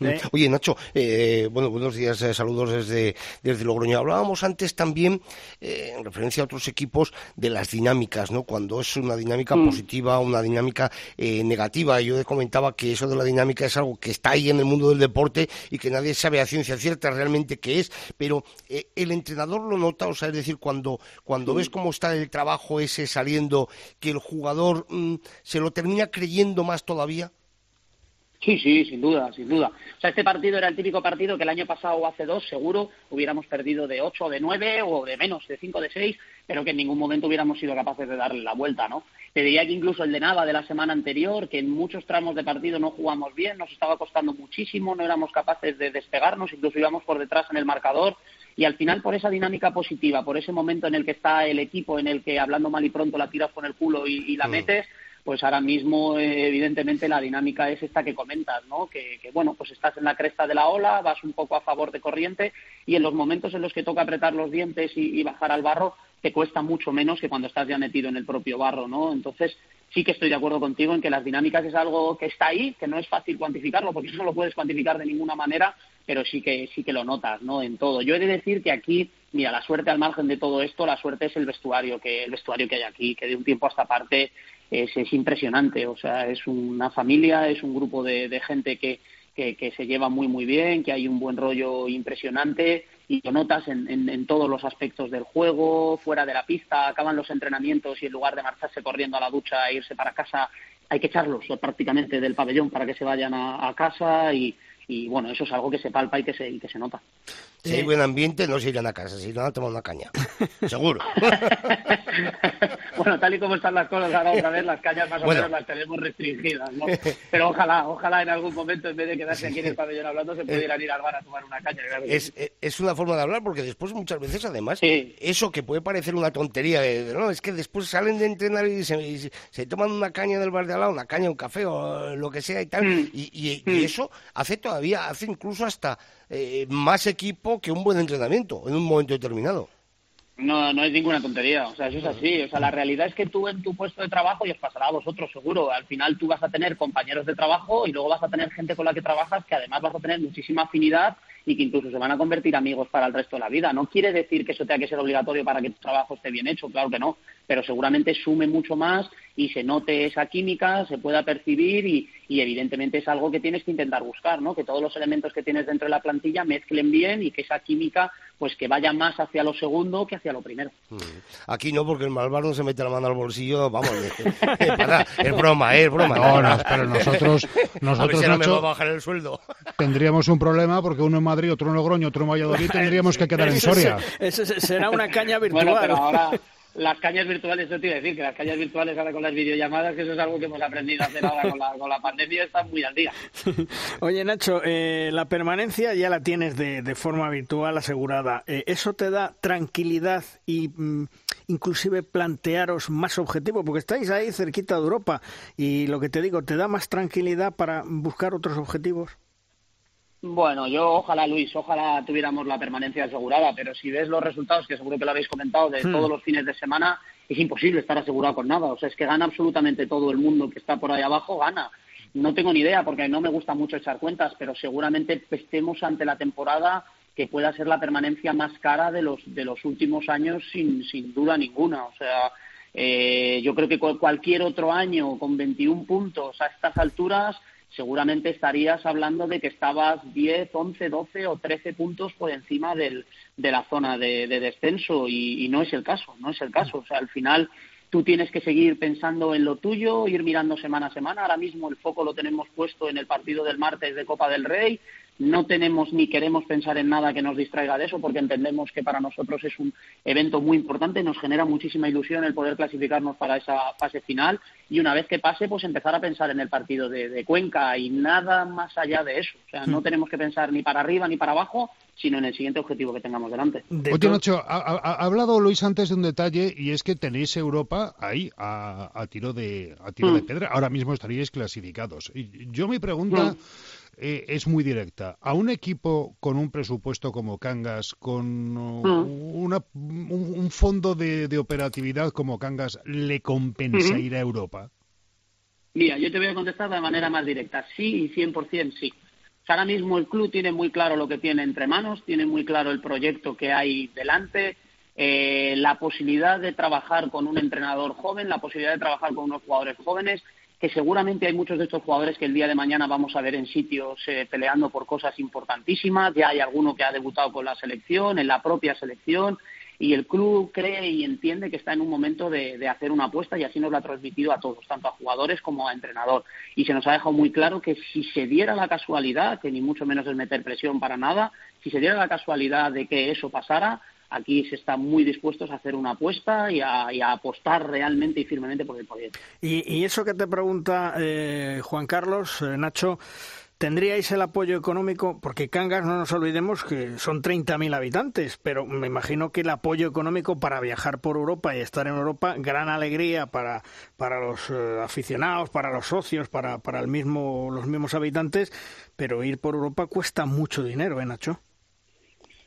¿Eh? Oye, Nacho, eh, bueno, buenos días, eh, saludos desde, desde Logroño. Hablábamos antes también, en referencia a otros equipos, de las dinámicas, ¿no? Cuando es una dinámica mm. positiva, una dinámica negativa. Yo comentaba que eso de la dinámica es algo que está ahí en el mundo del deporte y que nadie sabe a ciencia cierta realmente qué es, pero el entrenador lo nota, o sea, es decir, cuando, cuando ves cómo está el trabajo ese saliendo, que el jugador mm, se lo termina creyendo más todavía. Sí, sí, sin duda, sin duda. O sea, este partido era el típico partido que el año pasado o hace dos, seguro, hubiéramos perdido de ocho o de nueve o de menos, de cinco o de seis, pero que en ningún momento hubiéramos sido capaces de darle la vuelta, ¿no? Te diría que incluso el de Nava de la semana anterior, que en muchos tramos de partido no jugamos bien, nos estaba costando muchísimo, no éramos capaces de despegarnos, incluso íbamos por detrás en el marcador, y al final por esa dinámica positiva, por ese momento en el que está el equipo, en el que hablando mal y pronto la tiras con el culo y, la mm. metes, pues ahora mismo eh, evidentemente la dinámica es esta que comentas, ¿no? Que, bueno, pues estás en la cresta de la ola, vas un poco a favor de corriente y en los momentos en los que toca apretar los dientes y, bajar al barro te cuesta mucho menos que cuando estás ya metido en el propio barro, ¿no? Entonces sí que estoy de acuerdo contigo en que las dinámicas es algo que está ahí, que no es fácil cuantificarlo, porque eso (laughs) no lo puedes cuantificar de ninguna manera, pero sí que sí que lo notas, ¿no? En todo. Yo he de decir que aquí, mira, la suerte al margen de todo esto, la suerte es el vestuario que el vestuario que hay aquí, que de un tiempo a esta parte es, es impresionante. O sea, es una familia, es un grupo de, de gente que, que, que, se lleva muy muy bien, que hay un buen rollo impresionante y lo notas en, en, en, todos los aspectos del juego, fuera de la pista, acaban los entrenamientos y en lugar de marcharse corriendo a la ducha e irse para casa, hay que echarlos prácticamente del pabellón para que se vayan a, a casa y, y bueno, eso es algo que se palpa y que se, y que se nota. Si hay buen ambiente, no se irán a casa, se irán a tomar una caña. (laughs) Seguro. (laughs) bueno, tal y como están las cosas ahora otra vez, las cañas más o bueno. menos las tenemos restringidas, ¿no? Pero ojalá, ojalá en algún momento, en vez de quedarse aquí en el pabellón hablando, se pudieran ir al bar a tomar una caña. Claro es, una forma de hablar, porque después muchas veces, además, sí. eso que puede parecer una tontería, de, no, es que después salen de entrenar y se, y se, toman una caña del bar de al lado, una caña, un café o lo que sea y tal, mm. y, y, mm. y eso hace todavía, hace incluso hasta eh, más equipo que un buen entrenamiento en un momento determinado. No, no es ninguna tontería, o sea, eso es así. O sea, la realidad es que tú en tu puesto de trabajo, y os pasará a vosotros seguro, al final tú vas a tener compañeros de trabajo y luego vas a tener gente con la que trabajas que además vas a tener muchísima afinidad y que incluso se van a convertir amigos para el resto de la vida. No quiere decir que eso tenga que ser obligatorio para que tu trabajo esté bien hecho, claro que no, pero seguramente sume mucho más y se note esa química, se pueda percibir y, y evidentemente es algo que tienes que intentar buscar, ¿no? Que todos los elementos que tienes dentro de la plantilla mezclen bien y que esa química pues que vaya más hacia lo segundo que hacia lo primero. Aquí no, porque el malvar no se mete la mano al bolsillo, vamos, (laughs) para, es broma, es broma. No, no, pero nosotros, nosotros (laughs) a ver si no Nacho, me va a bajar el sueldo. (laughs) tendríamos un problema porque uno en Madrid, otro en Logroño, otro en Valladolid, tendríamos que quedar en Soria. Eso será una caña virtual. Bueno, pero ahora las cañas virtuales, eso te iba a decir, que las cañas virtuales ahora con las videollamadas, que eso es algo que hemos aprendido a hacer ahora con la, con la pandemia, están muy al día. (laughs) Oye, Nacho, eh, la permanencia ya la tienes de, de forma virtual asegurada. Eh, ¿Eso te da tranquilidad y mm, inclusive plantearos más objetivos? Porque estáis ahí cerquita de Europa y lo que te digo, ¿te da más tranquilidad para buscar otros objetivos? Bueno, yo ojalá, Luis, ojalá tuviéramos la permanencia asegurada, pero si ves los resultados, que seguro que lo habéis comentado, de Hmm. todos los fines de semana, es imposible estar asegurado con nada. O sea, es que gana absolutamente todo el mundo que está por ahí abajo, gana. No tengo ni idea, porque no me gusta mucho echar cuentas, pero seguramente estemos ante la temporada que pueda ser la permanencia más cara de los, de los últimos años, sin, sin duda ninguna. O sea, eh, yo creo que cual- cualquier otro año con 21 puntos a estas alturas seguramente estarías hablando de que estabas 10, 11, 12 o 13 puntos por encima del, de la zona de, de descenso y, y no es el caso, no es el caso. O sea, al final tú tienes que seguir pensando en lo tuyo, ir mirando semana a semana. Ahora mismo el foco lo tenemos puesto en el partido del martes de Copa del Rey. No tenemos ni queremos pensar en nada que nos distraiga de eso porque entendemos que para nosotros es un evento muy importante, nos genera muchísima ilusión el poder clasificarnos para esa fase final y una vez que pase pues empezar a pensar en el partido de, de Cuenca y nada más allá de eso. O sea, no tenemos que pensar ni para arriba ni para abajo, sino en el siguiente objetivo que tengamos delante. De Oye, to- Nacho, ha, ha- ha hablado Luis antes de un detalle y es que tenéis Europa ahí a, a tiro de a tiro de Mm. pedra. Ahora mismo estaríais clasificados. Y yo mi pregunta Mm. Eh, es muy directa. A un equipo con un presupuesto como Cangas, con uh, Mm. una- un, un fondo de, de operatividad como Cangas, ¿le compensa ir a Europa? Mira, yo te voy a contestar de manera más directa. Sí y 100% sí. O sea, ahora mismo el club tiene muy claro lo que tiene entre manos, tiene muy claro el proyecto que hay delante, eh, la posibilidad de trabajar con un entrenador joven, la posibilidad de trabajar con unos jugadores jóvenes, que seguramente hay muchos de estos jugadores que el día de mañana vamos a ver en sitios eh, peleando por cosas importantísimas. Ya hay alguno que ha debutado con la selección, en la propia selección, y el club cree y entiende que está en un momento de, de hacer una apuesta y así nos lo ha transmitido a todos, tanto a jugadores como a entrenador. Y se nos ha dejado muy claro que si se diera la casualidad, que ni mucho menos es meter presión para nada, si se diera la casualidad de que eso pasara, aquí se están muy dispuestos a hacer una apuesta y a, y a apostar realmente y firmemente por el proyecto. Y, y eso que te pregunta eh, Juan Carlos, eh, Nacho, ¿tendríais el apoyo económico? Porque Cangas, no nos olvidemos que son 30.000 habitantes, pero me imagino que el apoyo económico para viajar por Europa y estar en Europa, gran alegría para, para los eh, aficionados, para los socios, para, para el mismo, los mismos habitantes, pero ir por Europa cuesta mucho dinero, ¿eh, Nacho?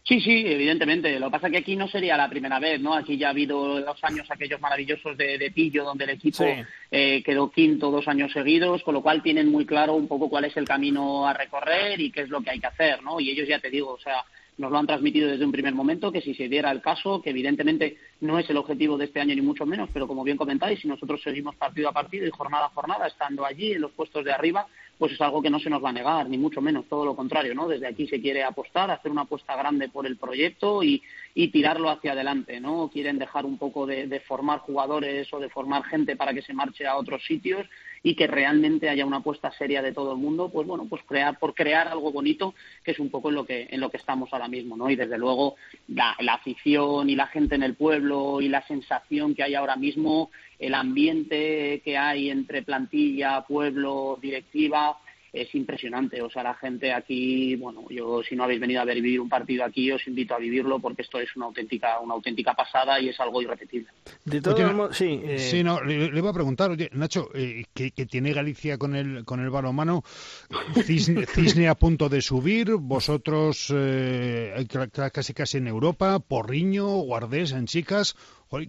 Sí, sí, evidentemente. Lo que pasa es que aquí no sería la primera vez, ¿no? Aquí ya ha habido los años aquellos maravillosos de, Pillo, donde el equipo eh, quedó quinto dos años seguidos, con lo cual tienen muy claro un poco cuál es el camino a recorrer y qué es lo que hay que hacer, ¿no? Y ellos ya te digo, o sea, nos lo han transmitido desde un primer momento, que si se diera el caso, que evidentemente no es el objetivo de este año ni mucho menos, pero como bien comentáis, si nosotros seguimos partido a partido y jornada a jornada, estando allí en los puestos de arriba, pues es algo que no se nos va a negar, ni mucho menos, todo lo contrario, ¿no? Desde aquí se quiere apostar, hacer una apuesta grande por el proyecto y, y tirarlo hacia adelante, ¿no? Quieren dejar un poco de, formar jugadores o de formar gente para que se marche a otros sitios y que realmente haya una apuesta seria de todo el mundo, pues bueno, pues crear por crear algo bonito, que es un poco en lo que en lo que estamos ahora mismo, ¿no? Y desde luego la afición y la gente en el pueblo y la sensación que hay ahora mismo, el ambiente que hay entre plantilla, pueblo, directiva, es impresionante. O sea, la gente aquí, bueno, yo si no habéis venido a ver vivir un partido aquí, os invito a vivirlo porque esto es una auténtica, una auténtica pasada y es algo irrepetible. De todos modos, sí. Eh... Sí, no, le, iba a preguntar, oye, Nacho, eh, que, tiene Galicia con el con el balonmano, cisne, (laughs) cisne a punto de subir, vosotros eh, casi casi en Europa, Porriño, Guardés en chicas,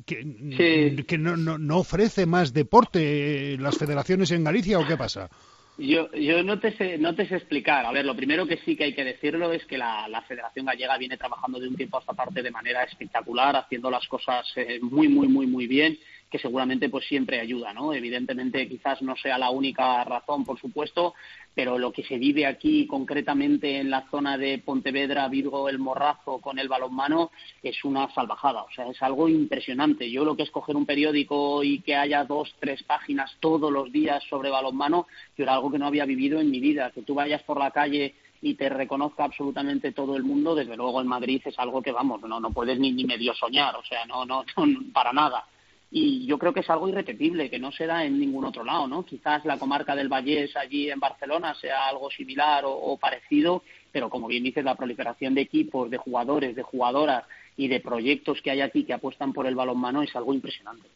que, que no, no, no ofrece más deporte eh, las federaciones en Galicia o qué pasa? Yo, yo no, te sé, no te sé explicar. A ver, lo primero que sí que hay que decirlo es que la, la Federación Gallega viene trabajando de un tiempo a esta parte de manera espectacular, haciendo las cosas eh, muy, muy, muy, muy bien que seguramente pues siempre ayuda, ¿no? Evidentemente quizás no sea la única razón, por supuesto, pero lo que se vive aquí concretamente en la zona de Pontevedra, Virgo, El Morrazo con el balonmano es una salvajada, o sea, es algo impresionante. Yo lo que es coger un periódico y que haya dos, tres páginas todos los días sobre balonmano, yo era algo que no había vivido en mi vida, que tú vayas por la calle y te reconozca absolutamente todo el mundo, desde luego en Madrid es algo que, vamos, no, no puedes ni, ni medio soñar, o sea, no, no, (laughs) no para nada y yo creo que es algo irrepetible, que no se da en ningún otro lado, ¿no? Quizás la comarca del Vallés allí en Barcelona sea algo similar o, parecido, pero como bien dices, la proliferación de equipos, de jugadores, de jugadoras y de proyectos que hay aquí que apuestan por el balonmano es algo impresionante.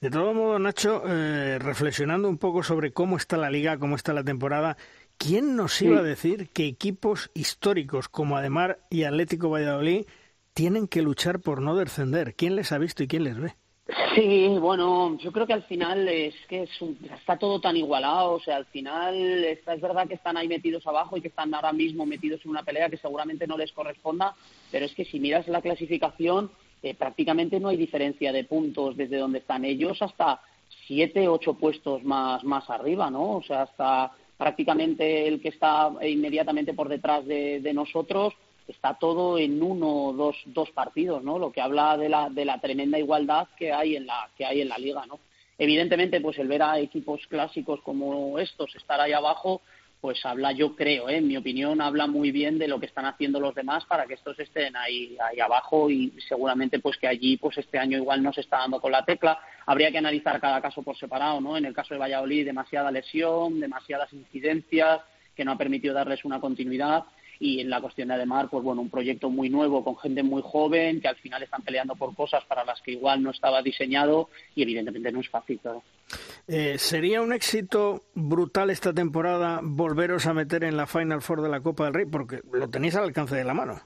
De todo modo, Nacho, eh, reflexionando un poco sobre cómo está la liga, cómo está la temporada, ¿quién nos iba a decir que equipos históricos como Ademar y Atlético Valladolid tienen que luchar por no descender? ¿Quién les ha visto y quién les ve? Sí, bueno, yo creo que al final es que está todo tan igualado, o sea, al final está, es verdad que están ahí metidos abajo y que están ahora mismo metidos en una pelea que seguramente no les corresponda, pero es que si miras la clasificación, eh, prácticamente no hay diferencia de puntos desde donde están ellos hasta siete, ocho puestos más, más arriba, ¿no? O sea, hasta prácticamente el que está inmediatamente por detrás de nosotros está todo en uno o dos, dos partidos, ¿no? Lo que habla de la, de la tremenda igualdad que hay en la, que hay en la liga, ¿no? Evidentemente, pues el ver a equipos clásicos como estos estar ahí abajo, pues habla, yo creo, ¿eh? en mi opinión, habla muy bien de lo que están haciendo los demás para que estos estén ahí, ahí abajo y seguramente pues que allí pues este año igual no se está dando con la tecla. Habría que analizar cada caso por separado, ¿no? En el caso de Valladolid, demasiada lesión, demasiadas incidencias que no ha permitido darles una continuidad y en la cuestión de Ademar, pues bueno, un proyecto muy nuevo con gente muy joven que al final están peleando por cosas para las que igual no estaba diseñado y evidentemente no es fácil, claro. Eh, ¿Sería un éxito brutal esta temporada volveros a meter en la Final Four de la Copa del Rey? Porque lo tenéis al alcance de la mano.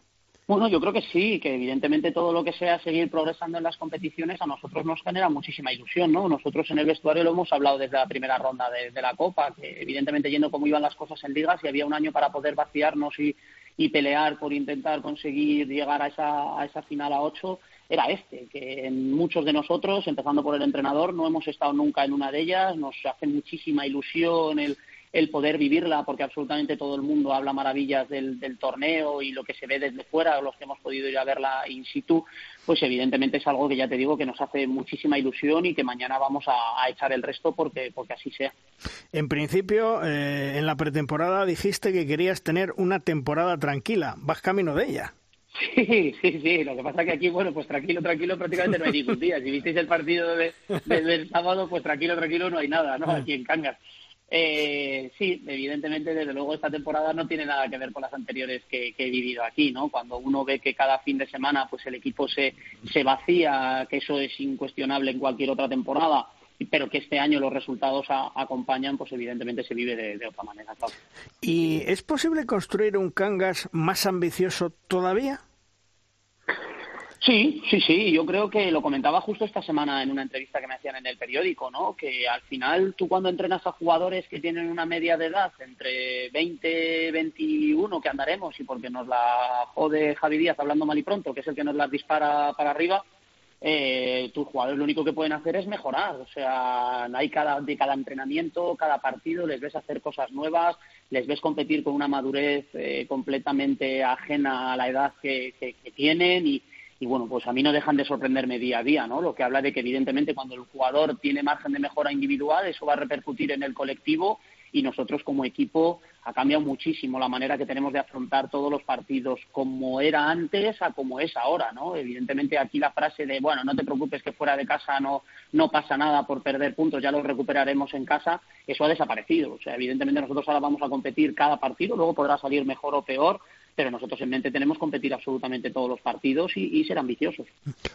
Bueno, yo creo que sí, que evidentemente todo lo que sea seguir progresando en las competiciones a nosotros nos genera muchísima ilusión, ¿no? Nosotros en el vestuario lo hemos hablado desde la primera ronda de, la Copa, que evidentemente yendo como iban las cosas en ligas y había un año para poder vaciarnos y, pelear por intentar conseguir llegar a esa, a esa final a ocho, era este, que muchos de nosotros, empezando por el entrenador, no hemos estado nunca en una de ellas, nos hace muchísima ilusión el el poder vivirla, porque absolutamente todo el mundo habla maravillas del, torneo y lo que se ve desde fuera, los que hemos podido ir a verla in situ, pues evidentemente es algo que ya te digo que nos hace muchísima ilusión y que mañana vamos a, echar el resto porque, porque así sea. En principio, eh, en la pretemporada dijiste que querías tener una temporada tranquila. ¿Vas camino de ella? Sí, sí, sí. Lo que pasa es que aquí, bueno, pues tranquilo, tranquilo, prácticamente no hay ningún día. Si visteis el partido de, del sábado, pues tranquilo, tranquilo, no hay nada, ¿no? Aquí en Cangas. Eh, sí, evidentemente, desde luego esta temporada no tiene nada que ver con las anteriores que, he vivido aquí, ¿no? Cuando uno ve que cada fin de semana pues el equipo se, se vacía, que eso es incuestionable en cualquier otra temporada, pero que este año los resultados acompañan, pues evidentemente se vive de, otra manera. ¿Y es posible construir un Cangas más ambicioso todavía? Sí, sí, sí. Yo creo que lo comentaba justo esta semana en una entrevista que me hacían en el periódico, ¿no? Que al final tú cuando entrenas a jugadores que tienen una media de edad entre 20, 21 que andaremos y porque nos la jode Javi Díaz hablando mal y pronto, que es el que nos las dispara para arriba, eh, tus jugadores lo único que pueden hacer es mejorar. O sea, hay cada, de cada entrenamiento, cada partido, les ves hacer cosas nuevas, les ves competir con una madurez eh, completamente ajena a la edad que, que tienen y y bueno, pues a mí no dejan de sorprenderme día a día, ¿no? Lo que habla de que evidentemente cuando el jugador tiene margen de mejora individual, eso va a repercutir en el colectivo y nosotros como equipo ha cambiado muchísimo la manera que tenemos de afrontar todos los partidos como era antes a como es ahora, ¿no? Evidentemente aquí la frase de, bueno, no te preocupes que fuera de casa no, no pasa nada por perder puntos, ya los recuperaremos en casa, eso ha desaparecido. O sea, evidentemente nosotros ahora vamos a competir cada partido, luego podrá salir mejor o peor, pero nosotros en mente tenemos competir absolutamente todos los partidos y, ser ambiciosos.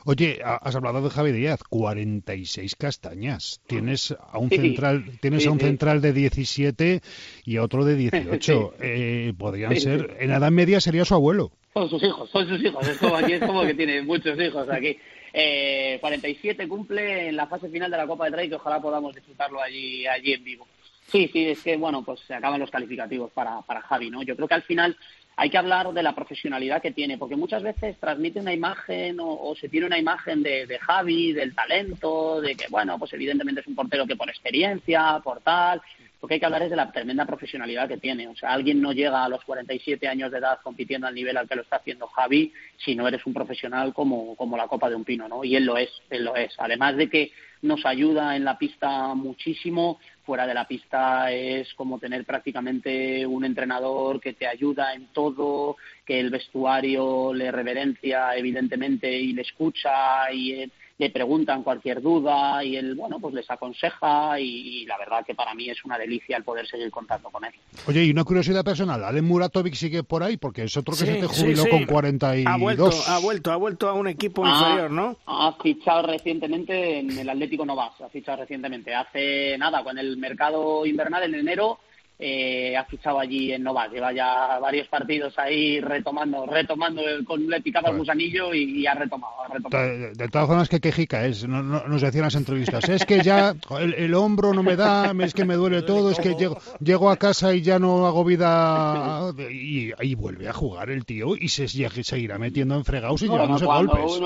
Oye, has hablado de Javi Díaz, 46 castañas. Tienes a un central, tienes a un central de 17 y a otro de (laughs) 18. eh, podrían ser, en edad media sería su abuelo. Son sus hijos, son sus hijos. Es como aquí es como que tiene muchos hijos aquí. Eh, 47 cumple en la fase final de la Copa de Rey que ojalá podamos disfrutarlo allí allí en vivo. Sí, sí, es que bueno, pues se acaban los calificativos para, para Javi, ¿no? Yo creo que al final hay que hablar de la profesionalidad que tiene, porque muchas veces transmite una imagen o, se tiene una imagen de, de, Javi, del talento, de que, bueno, pues evidentemente es un portero que por experiencia, por tal, lo que hay que hablar es de la tremenda profesionalidad que tiene. O sea, alguien no llega a los 47 años de edad compitiendo al nivel al que lo está haciendo Javi si no eres un profesional como, como la copa de un pino, ¿no? Y él lo es, él lo es. Además de que nos ayuda en la pista muchísimo, fuera de la pista es como tener prácticamente un entrenador que te ayuda en todo, que el vestuario le reverencia evidentemente y le escucha y le preguntan cualquier duda y él, bueno, pues les aconseja y, la verdad que para mí es una delicia el poder seguir contando con él. Oye, y una curiosidad personal, ¿Alen Muratovic sigue por ahí? Porque es otro que se te jubiló con 42. Ha vuelto, ha vuelto, ha vuelto a un equipo inferior, ¿no? Ha fichado recientemente en el Atlético Novas, ha fichado recientemente. Hace nada, con el mercado invernal en enero eh, ha fichado allí en Novas, lleva ya varios partidos ahí retomando, retomando, con le picaba el gusanillo y, ha retomado. De, todas formas, que quejica es, no, nos decían las entrevistas, es que ya el, hombro no me da, es que me duele todo, es que llego, llego a casa y ya no hago vida y, vuelve a jugar el tío y se seguirá metiendo en fregados y llevándose golpes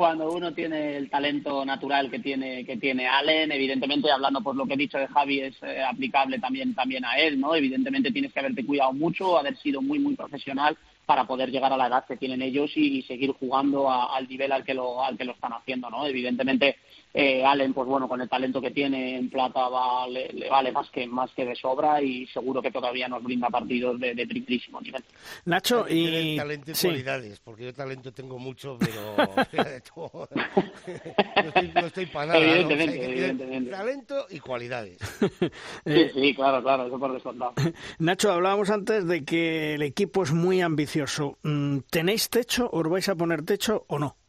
cuando uno tiene el talento natural que tiene que tiene Allen, evidentemente hablando por lo que he dicho de Javi es eh, aplicable también también a él, ¿no? Evidentemente tienes que haberte cuidado mucho, haber sido muy muy profesional para poder llegar a la edad que tienen ellos y, seguir jugando al nivel al que lo al que lo están haciendo, ¿no? Evidentemente eh, Allen, pues bueno, con el talento que tiene en plata le vale más que más que de sobra y seguro que todavía nos brinda partidos de, de primísimo nivel. Nacho, y... talento y cualidades, porque yo talento tengo mucho, pero (laughs) (laughs) no, estoy, para nada. Evidentemente, Talento y cualidades. (laughs) sí, sí, claro, claro, eso por descontado. Nacho, hablábamos antes de que el equipo es muy ambicioso. Mm, ¿Tenéis techo? ¿Os vais a poner techo o no?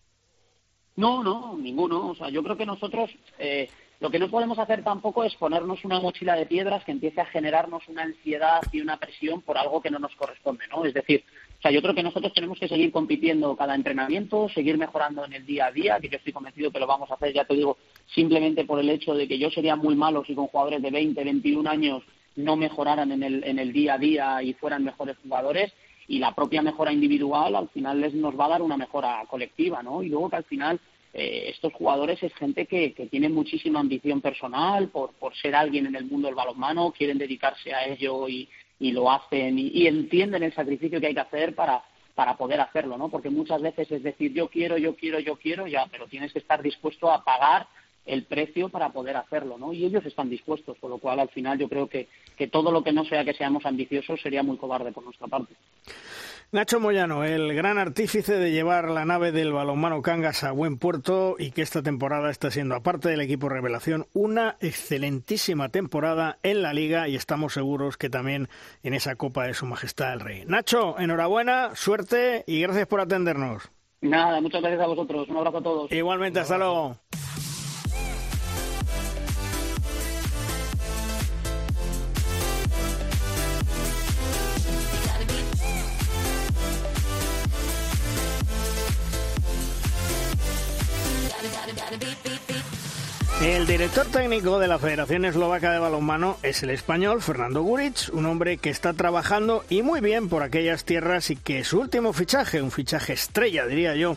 No, no, ninguno. O sea, yo creo que nosotros eh, lo que no podemos hacer tampoco es ponernos una mochila de piedras que empiece a generarnos una ansiedad y una presión por algo que no nos corresponde, ¿no? Es decir, o sea, yo creo que nosotros tenemos que seguir compitiendo cada entrenamiento, seguir mejorando en el día a día, que yo estoy convencido que lo vamos a hacer, ya te digo, simplemente por el hecho de que yo sería muy malo si con jugadores de 20, 21 años no mejoraran en el, en el día a día y fueran mejores jugadores y la propia mejora individual al final les nos va a dar una mejora colectiva, ¿no? Y luego que al final eh, estos jugadores es gente que, que, tiene muchísima ambición personal por, por ser alguien en el mundo del balonmano, quieren dedicarse a ello y, y lo hacen y, entienden el sacrificio que hay que hacer para, para poder hacerlo, ¿no? Porque muchas veces es decir, yo quiero, yo quiero, yo quiero, ya, pero tienes que estar dispuesto a pagar el precio para poder hacerlo, ¿no? Y ellos están dispuestos, por lo cual al final yo creo que, que todo lo que no sea que seamos ambiciosos sería muy cobarde por nuestra parte. Nacho Moyano, el gran artífice de llevar la nave del balonmano Cangas a buen puerto y que esta temporada está siendo, aparte del equipo Revelación, una excelentísima temporada en la liga y estamos seguros que también en esa Copa de Su Majestad el Rey. Nacho, enhorabuena, suerte y gracias por atendernos. Nada, muchas gracias a vosotros. Un abrazo a todos. Igualmente, hasta luego. El director técnico de la Federación Eslovaca de Balonmano es el español Fernando Guric, un hombre que está trabajando y muy bien por aquellas tierras y que su último fichaje, un fichaje estrella diría yo,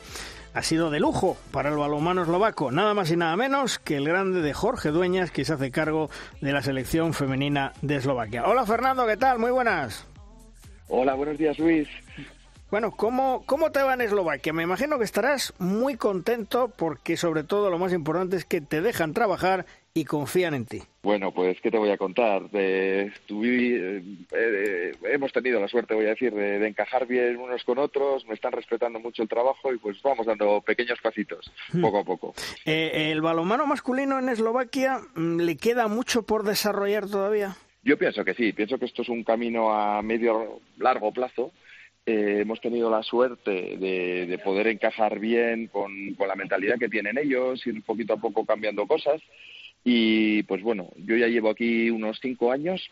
ha sido de lujo para el balonmano eslovaco, nada más y nada menos que el grande de Jorge Dueñas, que se hace cargo de la selección femenina de Eslovaquia. Hola Fernando, ¿qué tal? Muy buenas. Hola, buenos días Luis. Bueno, ¿cómo, ¿cómo te va en Eslovaquia? Me imagino que estarás muy contento porque sobre todo lo más importante es que te dejan trabajar y confían en ti. Bueno, pues qué te voy a contar. De, eh, eh, hemos tenido la suerte, voy a decir, de, encajar bien unos con otros, me están respetando mucho el trabajo y pues vamos dando pequeños pasitos, hmm. poco a poco. Eh, ¿El balonmano masculino en Eslovaquia mm, le queda mucho por desarrollar todavía? Yo pienso que sí, pienso que esto es un camino a medio largo plazo eh, hemos tenido la suerte de, poder encajar bien con, la mentalidad que tienen ellos, ir poquito a poco cambiando cosas. Y pues bueno, yo ya llevo aquí unos cinco años.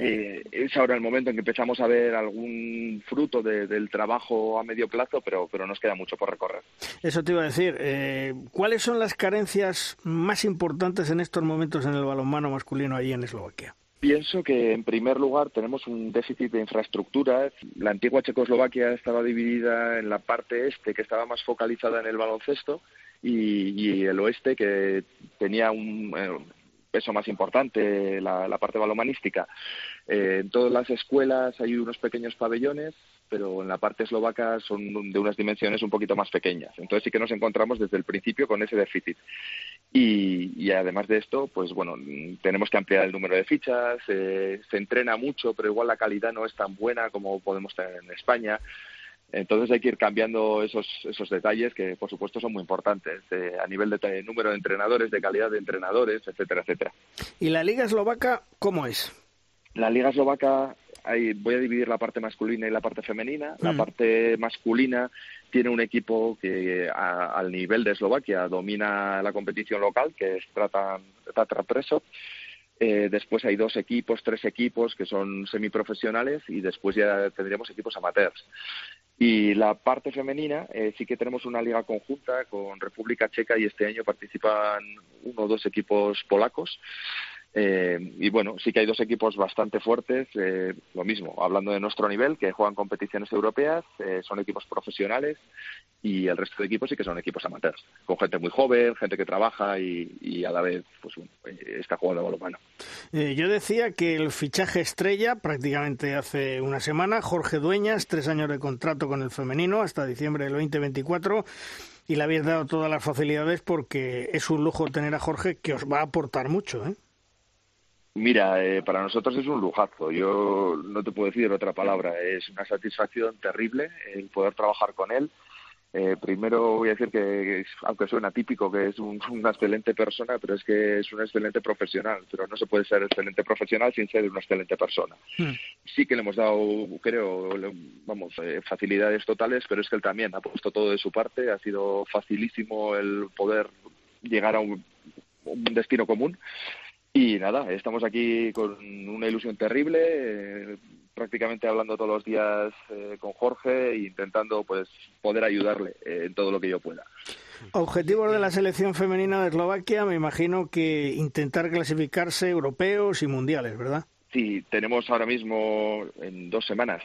Eh, es ahora el momento en que empezamos a ver algún fruto del trabajo a medio plazo, pero, pero nos queda mucho por recorrer. Eso te iba a decir. Eh, ¿Cuáles son las carencias más importantes en estos momentos en el balonmano masculino allí en Eslovaquia? Pienso que, en primer lugar, tenemos un déficit de infraestructuras. La antigua Checoslovaquia estaba dividida en la parte este, que estaba más focalizada en el baloncesto, y, el oeste, que tenía un eh, peso más importante, la, parte balomanística. Eh, en todas las escuelas hay unos pequeños pabellones pero en la parte eslovaca son de unas dimensiones un poquito más pequeñas. Entonces sí que nos encontramos desde el principio con ese déficit. Y, además de esto, pues bueno, tenemos que ampliar el número de fichas, eh, se entrena mucho, pero igual la calidad no es tan buena como podemos tener en España. Entonces hay que ir cambiando esos, esos detalles que, por supuesto, son muy importantes eh, a nivel de número de entrenadores, de calidad de entrenadores, etcétera, etcétera. ¿Y la Liga Eslovaca cómo es? La Liga Eslovaca voy a dividir la parte masculina y la parte femenina. La mm. parte masculina tiene un equipo que al nivel de Eslovaquia domina la competición local, que es Tatra Preso. Eh, después hay dos equipos, tres equipos que son semiprofesionales y después ya tendríamos equipos amateurs. Y la parte femenina eh, sí que tenemos una liga conjunta con República Checa y este año participan uno o dos equipos polacos. Eh, y bueno, sí que hay dos equipos bastante fuertes, eh, lo mismo, hablando de nuestro nivel, que juegan competiciones europeas, eh, son equipos profesionales y el resto de equipos sí que son equipos amateurs, con gente muy joven, gente que trabaja y, a la vez pues está jugando balonmano. yo decía que el fichaje estrella prácticamente hace una semana, Jorge Dueñas, tres años de contrato con el femenino hasta diciembre del 2024 y le habéis dado todas las facilidades porque es un lujo tener a Jorge que os va a aportar mucho, ¿eh? Mira, eh, para nosotros es un lujazo. Yo no te puedo decir otra palabra. Es una satisfacción terrible el poder trabajar con él. Eh, primero voy a decir que, aunque suena típico, que es (laughs) una excelente persona, pero es que es un excelente profesional. Pero no se puede ser excelente profesional sin ser una excelente persona. Hmm. Sí que le hemos dado, creo, vamos, eh, facilidades totales, pero es que él también ha puesto todo de su parte. Ha sido facilísimo el poder llegar a un destino común y nada, estamos aquí con una ilusión terrible, eh, prácticamente hablando todos los días eh, con Jorge e intentando pues poder ayudarle eh, en todo lo que yo pueda. Objetivos de la selección femenina de Eslovaquia, me imagino que intentar clasificarse europeos y mundiales, ¿verdad? Sí, tenemos ahora mismo en dos semanas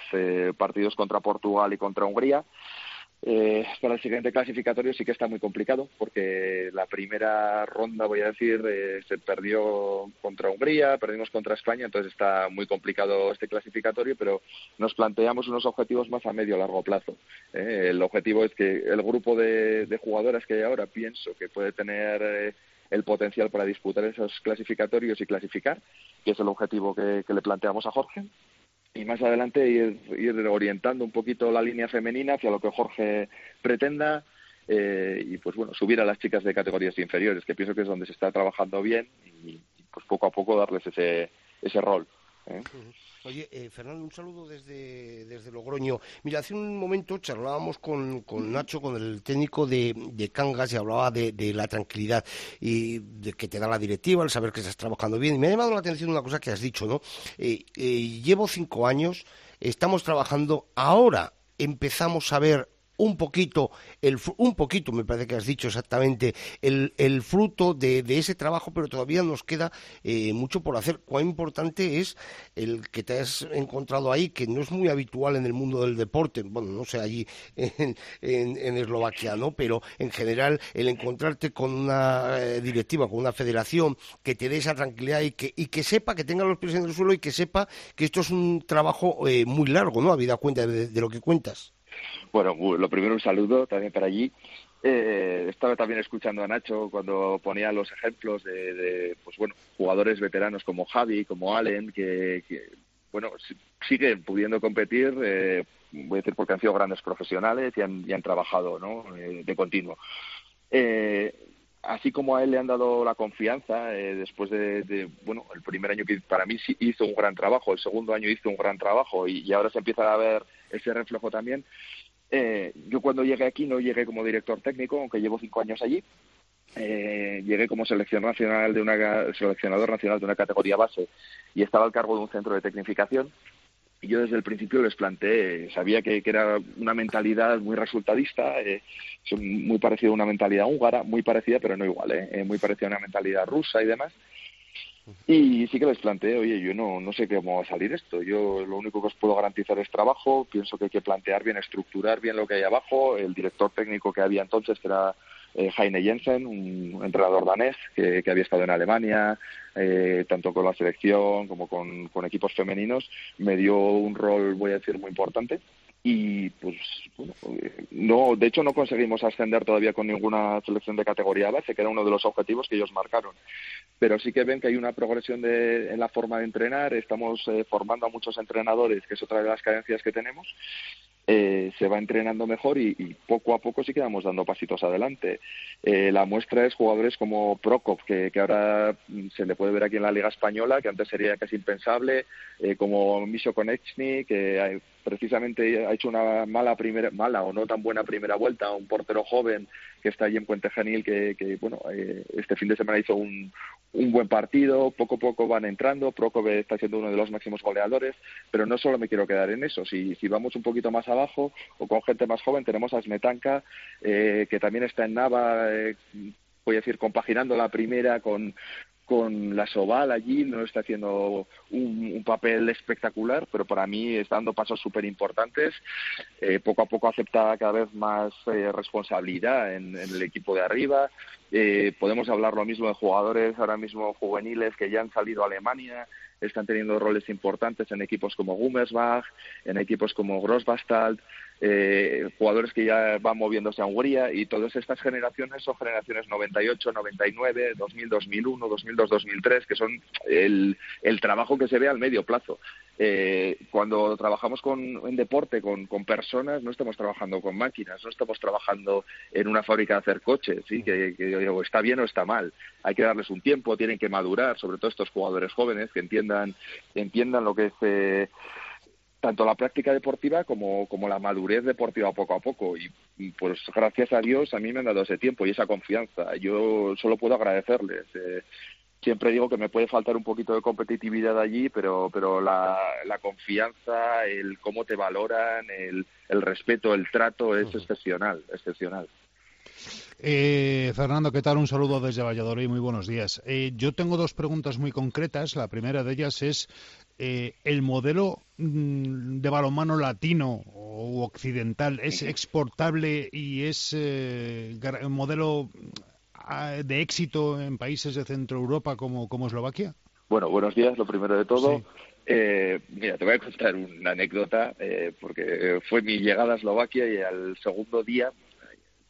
partidos contra Portugal y contra Hungría. Eh, para el siguiente clasificatorio sí que está muy complicado porque la primera ronda, voy a decir, eh, se perdió contra Hungría, perdimos contra España, entonces está muy complicado este clasificatorio, pero nos planteamos unos objetivos más a medio largo plazo. Eh. El objetivo es que el grupo de, jugadoras que hay ahora pienso que puede tener eh, el potencial para disputar esos clasificatorios y clasificar, que es el objetivo que le planteamos a Jorge y más adelante ir, orientando un poquito la línea femenina hacia lo que Jorge pretenda eh, y pues bueno subir a las chicas de categorías inferiores que pienso que es donde se está trabajando bien y, pues poco a poco darles ese ese rol ¿eh? Oye, eh, Fernando, un saludo desde, desde Logroño. Mira, hace un momento charlábamos con, con Nacho, con el técnico de, de Cangas, y hablaba de, de, la tranquilidad y de que te da la directiva, el saber que estás trabajando bien. Y me ha llamado la atención una cosa que has dicho, ¿no? Eh, eh, llevo cinco años, estamos trabajando, ahora empezamos a ver un poquito, el, un poquito, me parece que has dicho exactamente, el, el fruto de, de, ese trabajo, pero todavía nos queda eh, mucho por hacer. Cuán importante es el que te has encontrado ahí, que no es muy habitual en el mundo del deporte, bueno, no sé allí en, en, Eslovaquia, ¿no? Pero en general, el encontrarte con una eh, directiva, con una federación que te dé esa tranquilidad y que, y que sepa, que tenga los pies en el suelo y que sepa que esto es un trabajo eh, muy largo, ¿no? Habida cuenta de lo que cuentas. Bueno, lo primero un saludo también para allí. Eh, estaba también escuchando a Nacho cuando ponía los ejemplos de, pues bueno, jugadores veteranos como Javi, como Allen, que, bueno, siguen pudiendo competir, eh, voy a decir porque han sido grandes profesionales y han, y han trabajado ¿no? Eh, de continuo. Eh, así como a él le han dado la confianza eh, después de, bueno, el primer año que para mí hizo un gran trabajo, el segundo año hizo un gran trabajo y, ahora se empieza a ver ese reflejo también. Eh, yo cuando llegué aquí no llegué como director técnico, aunque llevo cinco años allí. Eh, llegué como seleccionador nacional de una seleccionador nacional de una categoría base y estaba al cargo de un centro de tecnificación y yo desde el principio les planteé, sabía que, era una mentalidad muy resultadista, eh, muy parecida a una mentalidad húngara, muy parecida pero no igual, eh, eh muy parecida a una mentalidad rusa y demás. Y sí que les planteé, oye, yo no, no sé cómo va a salir esto. Yo lo único que os puedo garantizar es trabajo. Pienso que hay que plantear bien, estructurar bien lo que hay abajo. El director técnico que había entonces, que era eh, Heine Jensen, un entrenador danés que, que había estado en Alemania, eh, tanto con la selección como con, equipos femeninos, me dio un rol, voy a decir, muy importante. Y pues bueno, no de hecho no conseguimos ascender todavía con ninguna selección de categoría base que era uno de los objetivos que ellos marcaron. Pero sí que ven que hay una progresión de, en la forma de entrenar. Estamos eh, formando a muchos entrenadores que es otra de las carencias que tenemos eh, se va entrenando mejor y, y, poco a poco sí que vamos dando pasitos adelante. Eh, la muestra es jugadores como Prokop, que, que, ahora se le puede ver aquí en la Liga Española, que antes sería casi impensable, eh, como Misho Konechny, que precisamente ha hecho una mala primera, mala o no tan buena primera vuelta, un portero joven que está allí en Puente Genil, que, que bueno, eh, este fin de semana hizo un, un buen partido, poco a poco van entrando, Prokop está siendo uno de los máximos goleadores, pero no solo me quiero quedar en eso, si, si vamos un poquito más abajo o con gente más joven, tenemos a Smetanka, eh, que también está en Nava, eh, voy a decir, compaginando la primera con, con la Soval allí, no está haciendo un, un, papel espectacular, pero para mí está dando pasos súper importantes. Eh, poco a poco acepta cada vez más eh, responsabilidad en, en, el equipo de arriba. Eh, podemos hablar lo mismo de jugadores ahora mismo juveniles que ya han salido a Alemania, están teniendo roles importantes en equipos como Gummersbach, en equipos como Grossbastalt, eh, jugadores que ya van moviéndose a Hungría y todas estas generaciones son generaciones 98, 99, 2000, 2001, 2002, 2003, que son el, el trabajo que se ve al medio plazo. Eh, cuando trabajamos con, en deporte con, con, personas, no estamos trabajando con máquinas, no estamos trabajando en una fábrica de hacer coches, ¿sí? que, que o está bien o está mal. Hay que darles un tiempo, tienen que madurar, sobre todo estos jugadores jóvenes que entiendan, entiendan lo que es eh, tanto la práctica deportiva como, como la madurez deportiva poco a poco. Y pues gracias a Dios a mí me han dado ese tiempo y esa confianza. Yo solo puedo agradecerles. Eh, siempre digo que me puede faltar un poquito de competitividad allí, pero, pero la, la confianza, el cómo te valoran, el, el respeto, el trato es excepcional, excepcional. Eh, Fernando, ¿qué tal? Un saludo desde Valladolid, muy buenos días. Eh, yo tengo dos preguntas muy concretas. La primera de ellas es eh, el modelo mm, de balonmano latino o occidental es exportable y es eh, modelo de éxito en países de Centro Europa como, como Eslovaquia? Bueno, buenos días, lo primero de todo. Sí. Eh, mira, te voy a contar una anécdota, eh, porque fue mi llegada a Eslovaquia y al segundo día,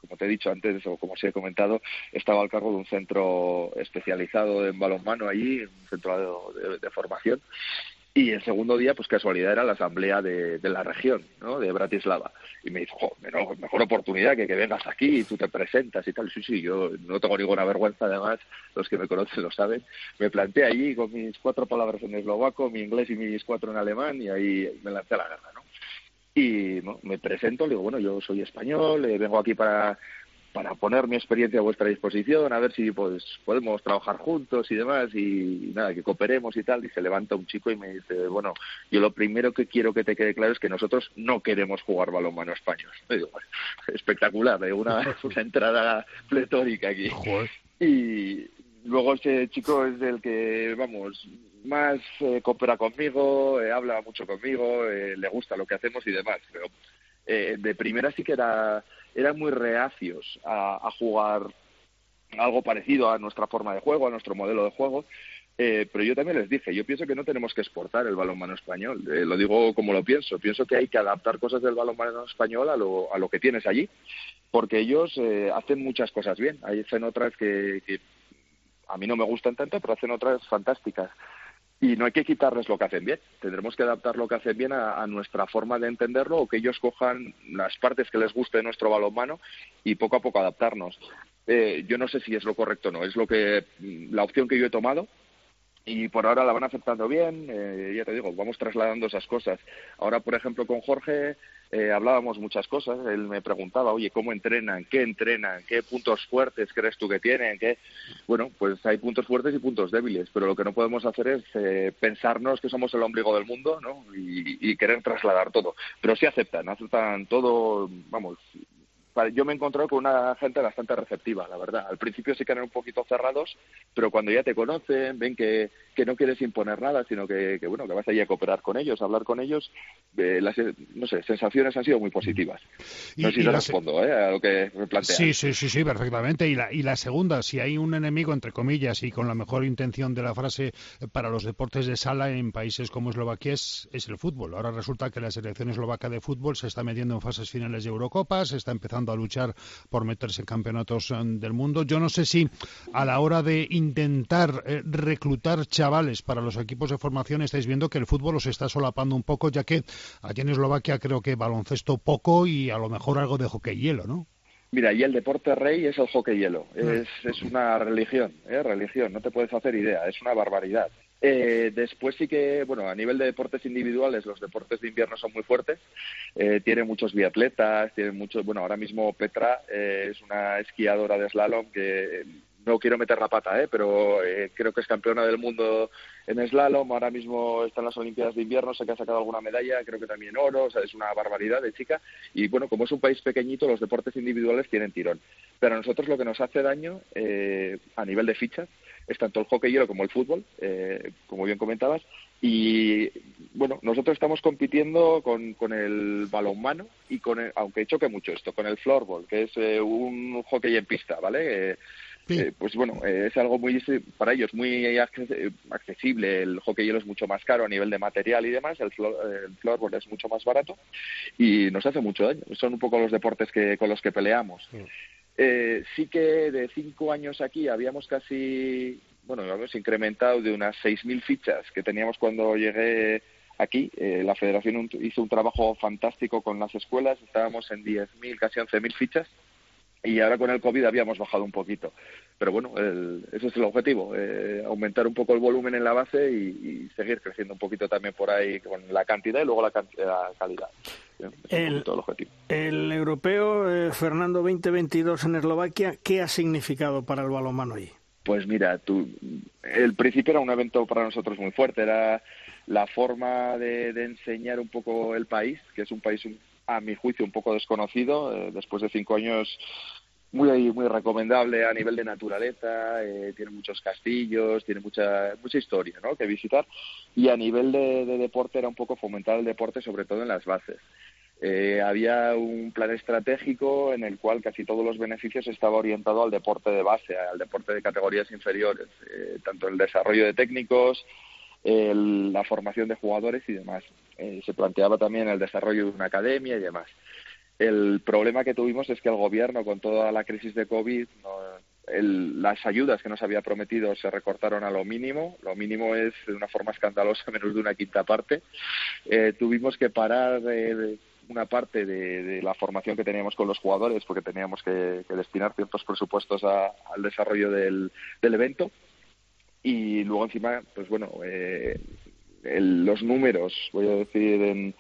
como te he dicho antes, o como os he comentado, estaba al cargo de un centro especializado en balonmano allí, un centro de, formación, y el segundo día, pues casualidad, era la asamblea de, la región, ¿no? De Bratislava. Y me dijo, jo, mejor, oportunidad que que vengas aquí y tú te presentas y tal. Sí, sí, yo no tengo ninguna vergüenza, además, los que me conocen lo saben. Me planté allí con mis cuatro palabras en eslovaco, mi inglés y mis cuatro en alemán, y ahí me lancé a la guerra, ¿no? Y me presento, le digo, bueno, yo soy español, eh, vengo aquí para para poner mi experiencia a vuestra disposición, a ver si pues podemos trabajar juntos y demás, y, nada, que cooperemos y tal. Y se levanta un chico y me dice, bueno, yo lo primero que quiero que te quede claro es que nosotros no queremos jugar balonmano español. digo, (laughs) espectacular, una, (laughs) una entrada pletórica aquí. Y luego ese chico es el que, vamos, más eh, coopera conmigo, eh, habla mucho conmigo, eh, le gusta lo que hacemos y demás. Pero de primera sí que era eran muy reacios a, jugar algo parecido a nuestra forma de juego, a nuestro modelo de juego. Eh, pero yo también les dije, yo pienso que no tenemos que exportar el balonmano español. Eh, lo digo como lo pienso. Pienso que hay que adaptar cosas del balonmano español a lo, a lo que tienes allí, porque ellos eh, hacen muchas cosas bien. Hacen otras que, que a mí no me gustan tanto, pero hacen otras fantásticas y no hay que quitarles lo que hacen bien. Tendremos que adaptar lo que hacen bien a, nuestra forma de entenderlo o que ellos cojan las partes que les guste de nuestro balonmano y poco a poco adaptarnos. Eh, yo no sé si es lo correcto o no, es lo que la opción que yo he tomado y por ahora la van aceptando bien. Eh, ya te digo, vamos trasladando esas cosas. Ahora, por ejemplo, con Jorge eh, hablábamos muchas cosas. Él me preguntaba, oye, ¿cómo entrenan? ¿Qué entrenan? ¿Qué puntos fuertes crees tú que tienen? ¿Qué? Bueno, pues hay puntos fuertes y puntos débiles, pero lo que no podemos hacer es eh, pensarnos que somos el ombligo del mundo ¿no? y, y querer trasladar todo. Pero sí aceptan, aceptan todo, vamos, yo me he encontrado con una gente bastante receptiva, la verdad. Al principio sí que eran un poquito cerrados, pero cuando ya te conocen, ven que, que no quieres imponer nada, sino que, que, bueno, que vas allí a cooperar con ellos, a hablar con ellos, eh, las, no sé, sensaciones han sido muy positivas. No sé si te respondo ¿eh? a lo que me planteas. Sí, sí, sí, sí, perfectamente. Y la, y la segunda, si hay un enemigo, entre comillas, y con la mejor intención de la frase para los deportes de sala en países como Eslovaquia es, es el fútbol. Ahora resulta que la selección eslovaca de fútbol se está metiendo en fases finales de Eurocopas, se está empezando a luchar por meterse en campeonatos eh, del mundo. Yo no sé si a la hora de intentar eh, reclutar chavales para los equipos de formación estáis viendo que el fútbol os está solapando un poco, ya que aquí en Eslovaquia creo que baloncesto poco y a lo mejor algo de hockey hielo, ¿no? Mira, y el deporte rey es el hockey hielo. Ah. Es, es una religión, ¿eh? religión, no te puedes hacer idea, es una barbaridad. Eh, después sí que, bueno, a nivel de deportes individuales, los deportes de invierno son muy fuertes. Eh, tienen muchos biatletas, tienen muchos, bueno, ahora mismo Petra eh, es una esquiadora de slalom que no quiero meter la pata, ¿eh? pero eh, creo que es campeona del mundo en slalom. Ahora mismo está en las Olimpiadas de invierno, sé que ha sacado alguna medalla, creo que también oro, o sea, es una barbaridad de chica. Y bueno, como es un país pequeñito, los deportes individuales tienen tirón. Pero a nosotros lo que nos hace daño eh, a nivel de fichas es tanto el hockey hielo como el fútbol, eh, como bien comentabas. Y bueno, nosotros estamos compitiendo con, con el balonmano y con, el, aunque choque mucho esto, con el floorball, que es eh, un hockey en pista, ¿vale? Eh, eh pues bueno, eh, es algo muy para ellos muy accesible. El hockey hielo es mucho más caro a nivel de material y demás. El, el floorball es mucho más barato y nos hace mucho daño. Son un poco los deportes que con los que peleamos. Eh, sí que de cinco años aquí habíamos casi, bueno, hemos incrementado de unas 6.000 fichas que teníamos cuando llegué aquí. Eh, la federación hizo un trabajo fantástico con las escuelas, estábamos en 10.000, casi 11.000 fichas. Y ahora con el COVID habíamos bajado un poquito. Pero bueno, el, ese es el objetivo, eh, aumentar un poco el volumen en la base y, seguir creciendo un poquito también por ahí con la cantidad y luego la, la calidad el, el europeo eh, Fernando 2022 en Eslovaquia, ¿qué ha significado para el balonmano ahí? Pues mira, tú, el principio era un evento para nosotros muy fuerte, era la forma de, enseñar un poco el país, que es un país, a mi juicio, un poco desconocido. Eh, después de cinco años muy muy recomendable a nivel de naturaleza, eh, tiene muchos castillos, tiene mucha mucha historia ¿no? que visitar y a nivel de, deporte era un poco fomentar el deporte sobre todo en las bases. Eh, había un plan estratégico en el cual casi todos los beneficios estaba orientado al deporte de base, al deporte de categorías inferiores, eh, tanto el desarrollo de técnicos, la formación de jugadores y demás. se planteaba también el desarrollo de una academia y demás. El problema que tuvimos es que el gobierno, con toda la crisis de COVID, las ayudas que nos había prometido se recortaron a lo mínimo. Lo mínimo es, de una forma escandalosa, (laughs) menos de una quinta parte. Eh, tuvimos que parar una parte de, la formación que teníamos con los jugadores porque teníamos que, destinar ciertos presupuestos al desarrollo del, evento. Y luego encima, pues bueno, eh, los números, voy a decir, en,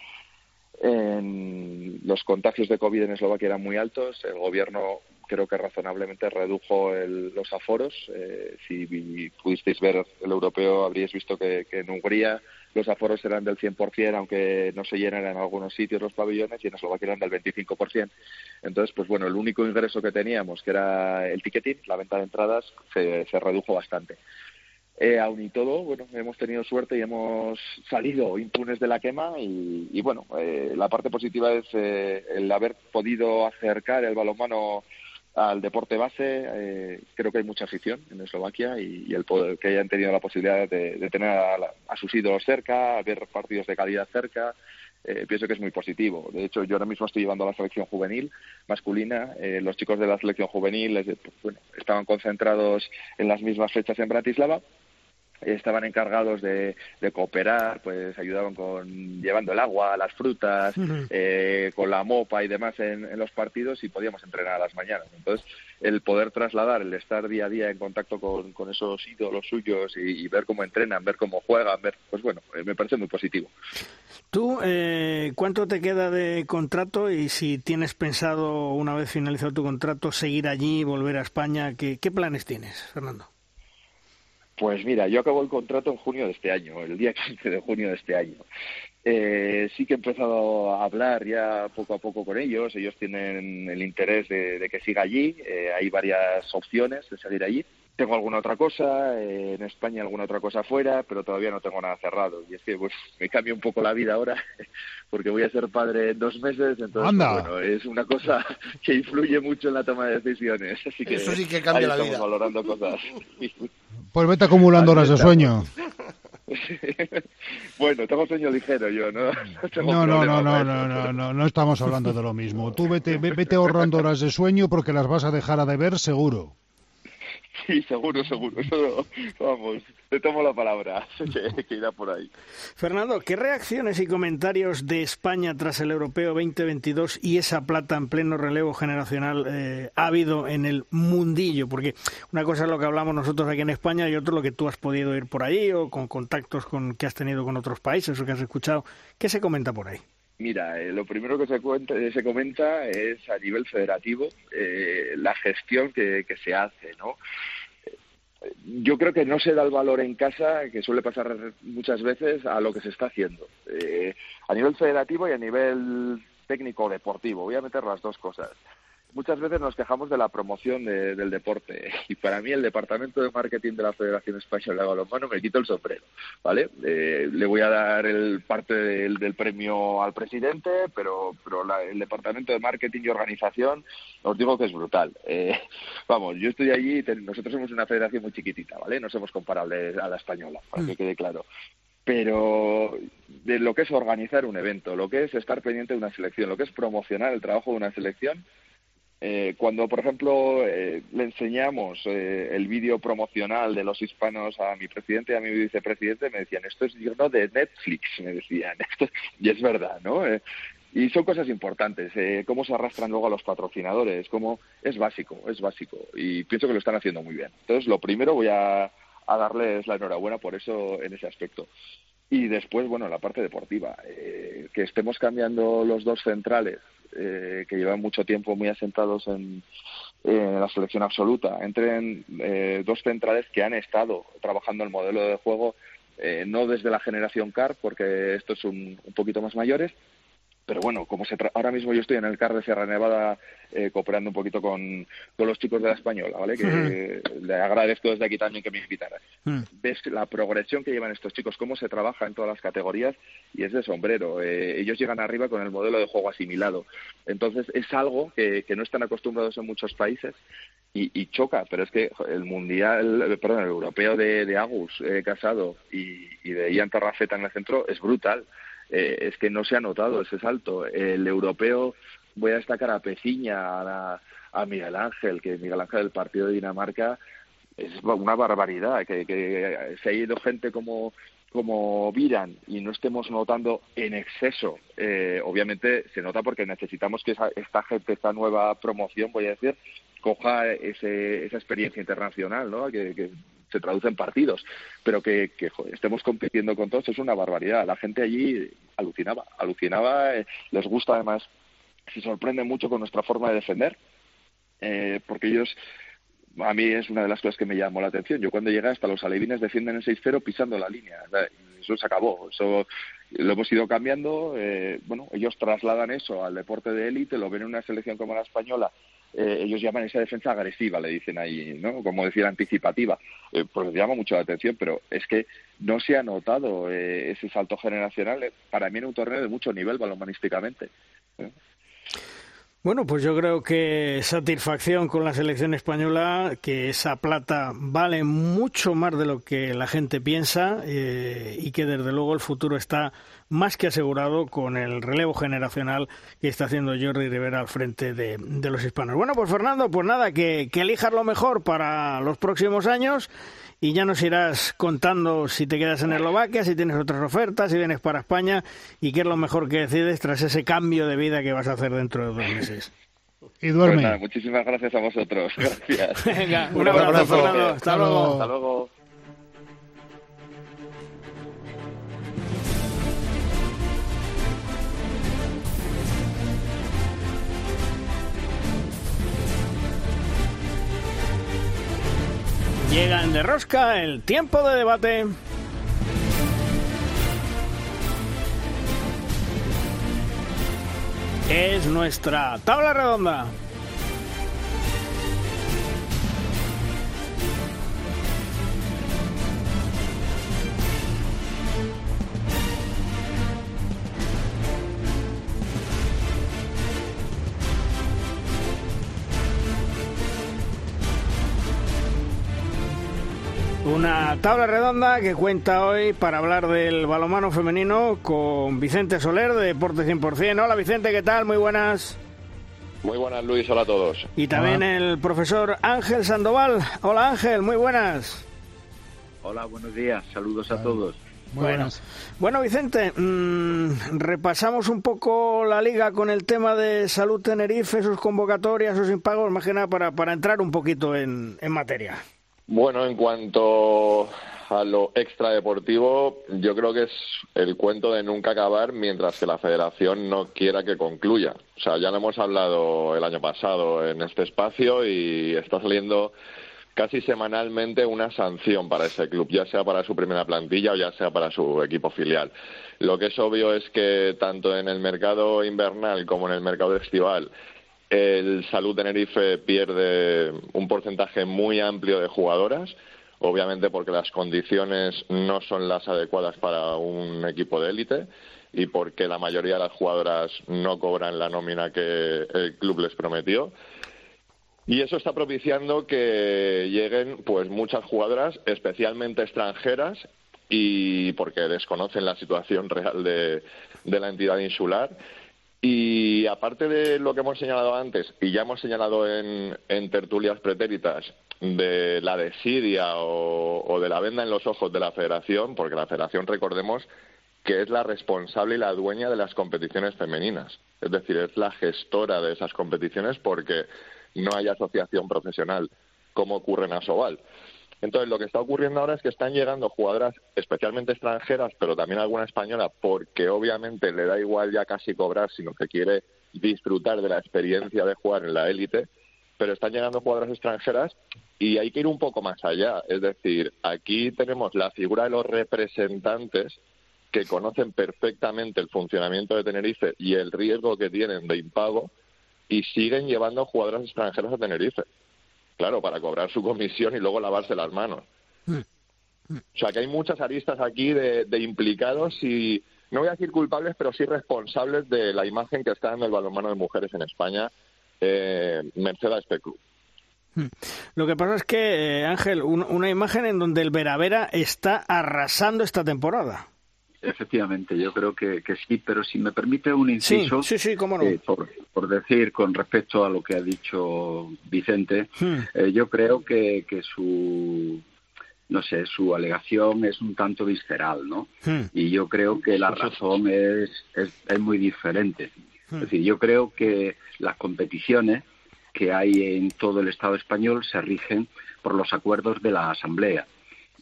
los contagios de COVID en Eslovaquia eran muy altos, el gobierno creo que razonablemente redujo los aforos. Eh, si pudisteis ver el europeo, habríais visto que, en Hungría los aforos eran del 100%, aunque no se llenan en algunos sitios los pabellones, y en Eslovaquia eran del 25%. Entonces, pues bueno, el único ingreso que teníamos, que era el ticketing, la venta de entradas, se, se redujo bastante. Eh, aún y todo, bueno, hemos tenido suerte y hemos salido impunes de la quema y, bueno, eh, la parte positiva es eh, el haber podido acercar el balonmano al deporte base. Eh, creo que hay mucha afición en Eslovaquia y, el poder, que hayan tenido la posibilidad de, tener a, a, sus ídolos cerca, ver partidos de calidad cerca. pienso que es muy positivo. De hecho, yo ahora mismo estoy llevando a la selección juvenil masculina. los chicos de la selección juvenil bueno, estaban concentrados en las mismas fechas en Bratislava estaban encargados de, cooperar, pues ayudaban con llevando el agua, las frutas, eh, con la mopa y demás en, los partidos y podíamos entrenar a las mañanas. Entonces, el poder trasladar, el estar día a día en contacto con, esos ídolos suyos y, ver cómo entrenan, ver cómo juegan, ver, pues bueno, eh, me parece muy positivo. ¿Tú eh, cuánto te queda de contrato y si tienes pensado, una vez finalizado tu contrato, seguir allí, volver a España? ¿Qué, qué planes tienes, Fernando? Pues mira, yo acabo el contrato en junio de este año, el día (laughs) 15 de junio de este año. Eh, sí que he empezado a hablar ya poco a poco con ellos. Ellos tienen el interés de, que siga allí. Eh, hay varias opciones de seguir allí. Tengo alguna otra cosa, eh, en España alguna otra cosa afuera, pero todavía no tengo nada cerrado. Y es que pues me cambia un poco la vida ahora, (laughs) porque voy a ser padre en dos meses, entonces pues, bueno, es una cosa que influye mucho en la toma de decisiones. Así que Eso sí que cambia la vida. valorando cosas. Pues vete acumulando horas de sueño. (laughs) bueno, tengo sueño ligero yo, ¿no? No, (laughs) no, no, no, no, no, no, no, estamos hablando de lo mismo. Tú vete, vete ahorrando horas de sueño porque las vas a dejar a deber seguro. (laughs) Sí, seguro, seguro. Vamos, te tomo la palabra, (laughs) que, irá por ahí. Fernando, ¿qué reacciones y comentarios de España tras el Europeo 2022 y esa plata en pleno relevo generacional eh, ha habido en el mundillo? Porque una cosa es lo que hablamos nosotros aquí en España y otro lo que tú has podido ir por ahí o con contactos con, que has tenido con otros países o que has escuchado. ¿Qué se comenta por ahí? Mira, eh, lo primero que se, cuenta, eh, se comenta es a nivel federativo eh, la gestión que, que, se hace, ¿no? Yo creo que no se da el valor en casa, que suele pasar muchas veces, a lo que se está haciendo. a nivel federativo y a nivel técnico deportivo. Voy a meter las dos cosas muchas veces nos quejamos de la promoción del deporte (laughs) y para mí el departamento de marketing de la Federación Española de Balonmano me quito el sombrero, ¿vale? Eh, le voy a dar el parte del, premio al presidente, pero, pero el departamento de marketing y organización os digo que es brutal. Eh, (laughs) vamos, yo estoy allí, nosotros somos una federación muy chiquitita, ¿vale? No somos comparables a la española, para que mm. quede claro pero de lo que es organizar un evento, lo que es estar pendiente de una selección, lo que es promocionar el trabajo de una selección, eh, cuando, por ejemplo, eh, le enseñamos eh, el vídeo promocional de los hispanos a mi presidente y a mi vicepresidente, me decían, esto es digno de Netflix, me decían. (laughs) y es verdad, ¿no? y son cosas importantes, cómo se arrastran luego a los patrocinadores, cómo es básico, es básico. Y pienso que lo están haciendo muy bien. Entonces, lo primero voy a, a darles la enhorabuena por eso en ese aspecto. Y después, bueno, la parte deportiva, que estemos cambiando los dos centrales eh, que llevan mucho tiempo muy asentados en, la selección absoluta. Entren eh, dos centrales que han estado trabajando el modelo de juego, eh, no desde la generación CAR, porque estos son un poquito más mayores, pero bueno, como se ahora mismo yo estoy en el CAR de Sierra Nevada eh, cooperando un poquito con, con, los chicos de la española, ¿vale? Que le agradezco desde aquí también que me invitaras. Ves la progresión que llevan estos chicos, cómo se trabaja en todas las categorías y es de sombrero. Eh, ellos llegan arriba con el modelo de juego asimilado. Entonces es algo que, que no están acostumbrados en muchos países y, y, choca, pero es que el mundial, perdón, el europeo de, de Agus eh, Casado y, y de Ian Tarrafeta en el centro es brutal. Eh, es que no se ha notado ese salto. El europeo, voy a destacar a Peciña, a, a Miguel Ángel, que Miguel Ángel del partido de Dinamarca es una barbaridad, que, que se ha ido gente como como Viran y no estemos notando en exceso, eh, obviamente se nota porque necesitamos que esta gente, esta nueva promoción, voy a decir, coja ese, esa experiencia internacional, ¿no? que, se traduce en partidos, pero que, estemos compitiendo con todos es una barbaridad. La gente allí alucinaba, alucinaba, eh, les gusta además, se sorprende mucho con nuestra forma de defender, eh, porque ellos a mí es una de las cosas que me llamó la atención. Yo cuando llegué hasta los alevines defienden el 6-0 pisando la línea. Eso se acabó. Eso lo hemos ido cambiando. Eh, bueno, ellos trasladan eso al deporte de élite, lo ven en una selección como la española. Eh, ellos llaman esa defensa agresiva, le dicen ahí, ¿no? Como decir, anticipativa. Eh, pues llama mucho la atención, pero es que no se ha notado eh, ese salto generacional para mí en un torneo de mucho nivel balonmanísticamente. Bueno, pues yo creo que satisfacción con la selección española, que esa plata vale mucho más de lo que la gente piensa eh, y que desde luego el futuro está más que asegurado con el relevo generacional que está haciendo Jordi Rivera al frente de, los hispanos. Bueno, pues Fernando, pues nada, que, que elijas lo mejor para los próximos años y ya nos irás contando si te quedas en Eslovaquia, si tienes otras ofertas, si vienes para España y qué es lo mejor que decides tras ese cambio de vida que vas a hacer dentro de dos meses. Y duerme. Pues muchísimas gracias a vosotros. Gracias. (laughs) Venga, un, abrazo, Fernando. Hasta, luego. Hasta luego. Llega en De Rosca el tiempo de debate. Es nuestra tabla redonda. Una tabla redonda que cuenta hoy para hablar del balomano femenino con Vicente Soler de Deporte 100%. Hola Vicente, ¿qué tal? Muy buenas. Muy buenas Luis, hola a todos. Y también el profesor Ángel Sandoval. Hola Ángel, muy buenas. Hola, buenos días, saludos a todos. Muy buenas. Bueno, Vicente, mm, repasamos un poco la liga con el tema de Salud Tenerife, sus convocatorias, sus impagos, más que nada para, para entrar un poquito en, en materia. Bueno, en cuanto a lo extradeportivo, yo creo que es el cuento de nunca acabar mientras que la federación no quiera que concluya. O sea, ya lo hemos hablado el año pasado en este espacio y está saliendo casi semanalmente una sanción para ese club, ya sea para su primera plantilla o ya sea para su equipo filial. Lo que es obvio es que tanto en el mercado invernal como en el mercado estival el Salud Tenerife pierde un porcentaje muy amplio de jugadoras, obviamente porque las condiciones no son las adecuadas para un equipo de élite y porque la mayoría de las jugadoras no cobran la nómina que el club les prometió. Y eso está propiciando que lleguen pues muchas jugadoras, especialmente extranjeras, y porque desconocen la situación real de, de la entidad insular y aparte de lo que hemos señalado antes, y ya hemos señalado en, tertulias pretéritas, de la desidia o, o, de la venda en los ojos de la federación, porque la federación, recordemos, que es la responsable y la dueña de las competiciones femeninas. Es decir, es la gestora de esas competiciones porque no hay asociación profesional, como ocurre en Asobal. Entonces, lo que está ocurriendo ahora es que están llegando jugadoras, especialmente extranjeras, pero también alguna española, porque obviamente le da igual ya casi cobrar, sino que quiere disfrutar de la experiencia de jugar en la élite, pero están llegando jugadoras extranjeras y hay que ir un poco más allá. Es decir, aquí tenemos la figura de los representantes que conocen perfectamente el funcionamiento de Tenerife y el riesgo que tienen de impago y siguen llevando jugadoras extranjeras a Tenerife claro, para cobrar su comisión y luego lavarse las manos. Mm. O sea que hay muchas aristas aquí de, implicados y no voy a decir culpables, pero sí responsables de la imagen que está en el balonmano de mujeres en España, eh, merced a este club. Mm. Lo que pasa es que, eh, Ángel, una imagen en donde el Veravera está arrasando esta temporada. Efectivamente, yo creo que, sí, pero si me permite un inciso, sí, sí, cómo no. Eh, por, decir con respecto a lo que ha dicho Vicente, hmm. eh, yo creo que, que su no sé, su alegación es un tanto visceral, ¿no? Hmm. Y yo creo que la razón es, es, muy diferente. Hmm. Es decir, yo creo que las competiciones que hay en todo el Estado español se rigen por los acuerdos de la Asamblea.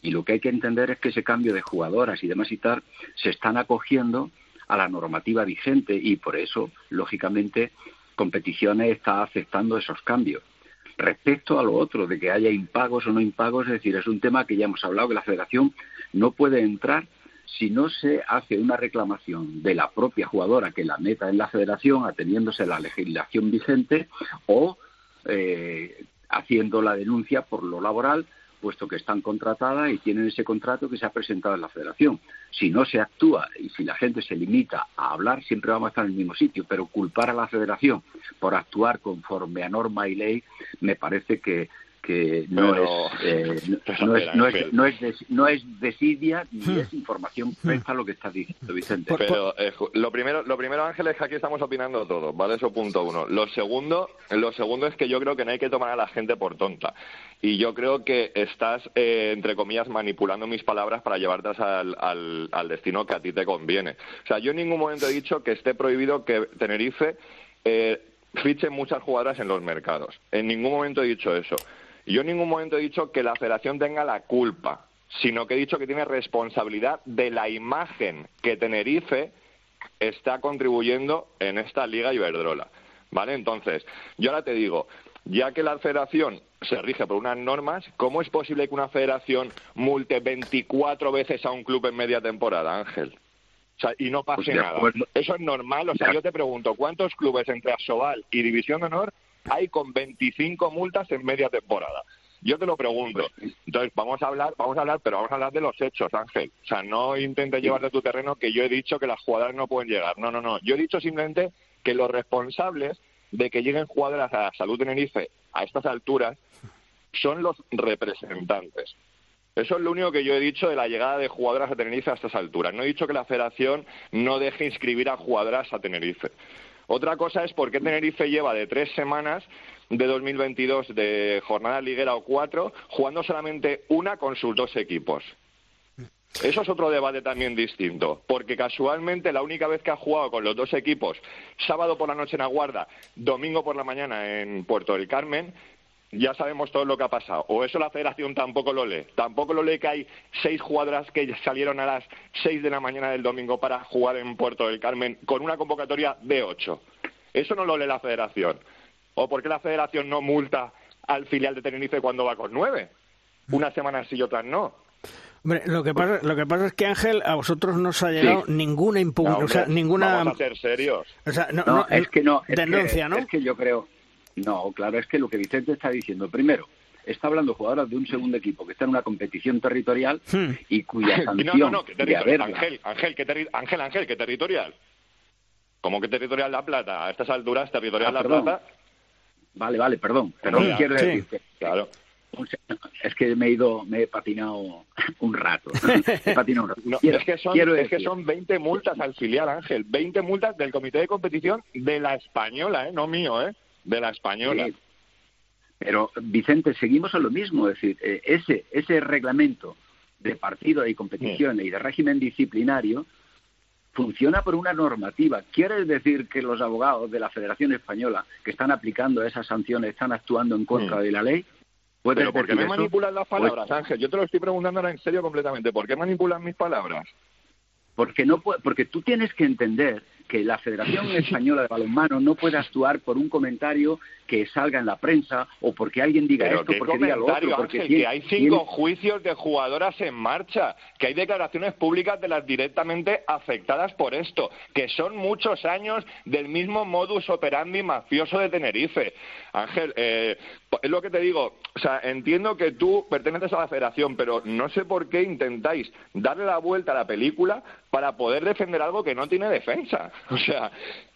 Y lo que hay que entender es que ese cambio de jugadoras y demás y tal se están acogiendo a la normativa vigente y por eso, lógicamente, competiciones está aceptando esos cambios. Respecto a lo otro, de que haya impagos o no impagos, es decir, es un tema que ya hemos hablado, que la federación no puede entrar si no se hace una reclamación de la propia jugadora que la meta en la federación, ateniéndose a la legislación vigente, o eh, haciendo la denuncia por lo laboral puesto que están contratadas y tienen ese contrato que se ha presentado en la federación. Si no se actúa y si la gente se limita a hablar, siempre vamos a estar en el mismo sitio, pero culpar a la federación por actuar conforme a norma y ley me parece que, que no, es, (laughs) no, es, no, es, no, es, no es desidia ni hmm. es información precisa lo que está diciendo Vicente. Pero eh, lo primero, lo primero Ángel es que aquí estamos opinando todo, ¿vale? Eso punto uno. Lo segundo, lo segundo es que yo creo que no hay que tomar a la gente por tonta. Y yo creo que estás, eh, entre comillas, manipulando mis palabras para llevarte al, al, al destino que a ti te conviene. O sea, yo en ningún momento he dicho que esté prohibido que Tenerife eh, fiche muchas jugadoras en los mercados. En ningún momento he dicho eso. Yo en ningún momento he dicho que la federación tenga la culpa, sino que he dicho que tiene responsabilidad de la imagen que Tenerife está contribuyendo en esta Liga Iberdrola. ¿Vale? Entonces, yo ahora te digo, ya que la federación se rige por unas normas, ¿cómo es posible que una federación multe 24 veces a un club en media temporada, Ángel? O sea, y no pase pues nada. Eso es normal. O sea, yo te pregunto, ¿cuántos clubes entre Asobal y División de Honor hay con 25 multas en media temporada. Yo te lo pregunto. Entonces, vamos a hablar, vamos a hablar, pero vamos a hablar de los hechos, Ángel. O sea, no intentes llevar de tu terreno que yo he dicho que las jugadoras no pueden llegar. No, no, no. Yo he dicho simplemente que los responsables de que lleguen jugadoras a Salud Tenerife a estas alturas son los representantes. Eso es lo único que yo he dicho de la llegada de jugadoras a Tenerife a estas alturas. No he dicho que la federación no deje inscribir a jugadoras a Tenerife. Otra cosa es por qué Tenerife lleva de tres semanas de 2022 de jornada liguera o cuatro, jugando solamente una con sus dos equipos. Eso es otro debate también distinto, porque casualmente la única vez que ha jugado con los dos equipos, sábado por la noche en Aguarda, domingo por la mañana en Puerto del Carmen, ya sabemos todo lo que ha pasado. O eso la federación tampoco lo lee. Tampoco lo lee que hay seis jugadoras que salieron a las seis de la mañana del domingo para jugar en Puerto del Carmen con una convocatoria de ocho. Eso no lo lee la federación. ¿O por qué la federación no multa al filial de Tenerife cuando va con nueve? Unas semanas sí y otras no. Hombre, lo que pasa, lo que pasa es que Ángel, a vosotros no os ha llegado ninguna impugnación, o sea, ninguna. Vamos a ser serios. O sea, no, es que no. denuncia, ¿no? Es que yo creo, no, claro, es que lo que Vicente está diciendo, primero, está hablando jugadoras de un segundo equipo que está en una competición territorial hmm. y cuya (laughs) sanción no, no, no, que territorial, Ángel, Ángel, ¿qué Ángel, Ángel, ¿qué territorial? ¿Cómo que territorial La Plata? A estas alturas, territorial ah, La Plata... Vale, vale, perdón, perdón, quiero decir Claro. Es que me he ido, me he patinado (laughs) un rato. (laughs) He patinado un rato. es, que son, es que son 20 multas al filial, Ángel. 20 multas del comité de competición de la española, ¿eh? No mío, ¿eh? De la española. Pero, Vicente, seguimos a lo mismo. Es decir, eh, ese, ese reglamento de partido y competiciones y de régimen disciplinario funciona por una normativa. ¿Quiere decir que los abogados de la Federación Española que están aplicando esas sanciones están actuando en contra de la ley? Pero ¿por qué me manipulan las palabras, pues Ángel? Yo te lo estoy preguntando ahora en serio completamente. ¿Por qué manipulan mis palabras? Porque, no, porque tú tienes que entender que la Federación Española de Balonmano no puede actuar por un comentario que salga en la prensa o porque alguien diga esto, porque diga lo otro. Porque que hay cinco juicios de jugadoras en marcha, que hay declaraciones públicas de las directamente afectadas por esto, que son muchos años del mismo modus operandi mafioso de Tenerife. Ángel, eh, es lo que te digo, o sea, entiendo que tú perteneces a la federación, pero no sé por qué intentáis darle la vuelta a la película para poder defender algo que no tiene defensa. (laughs) O sea,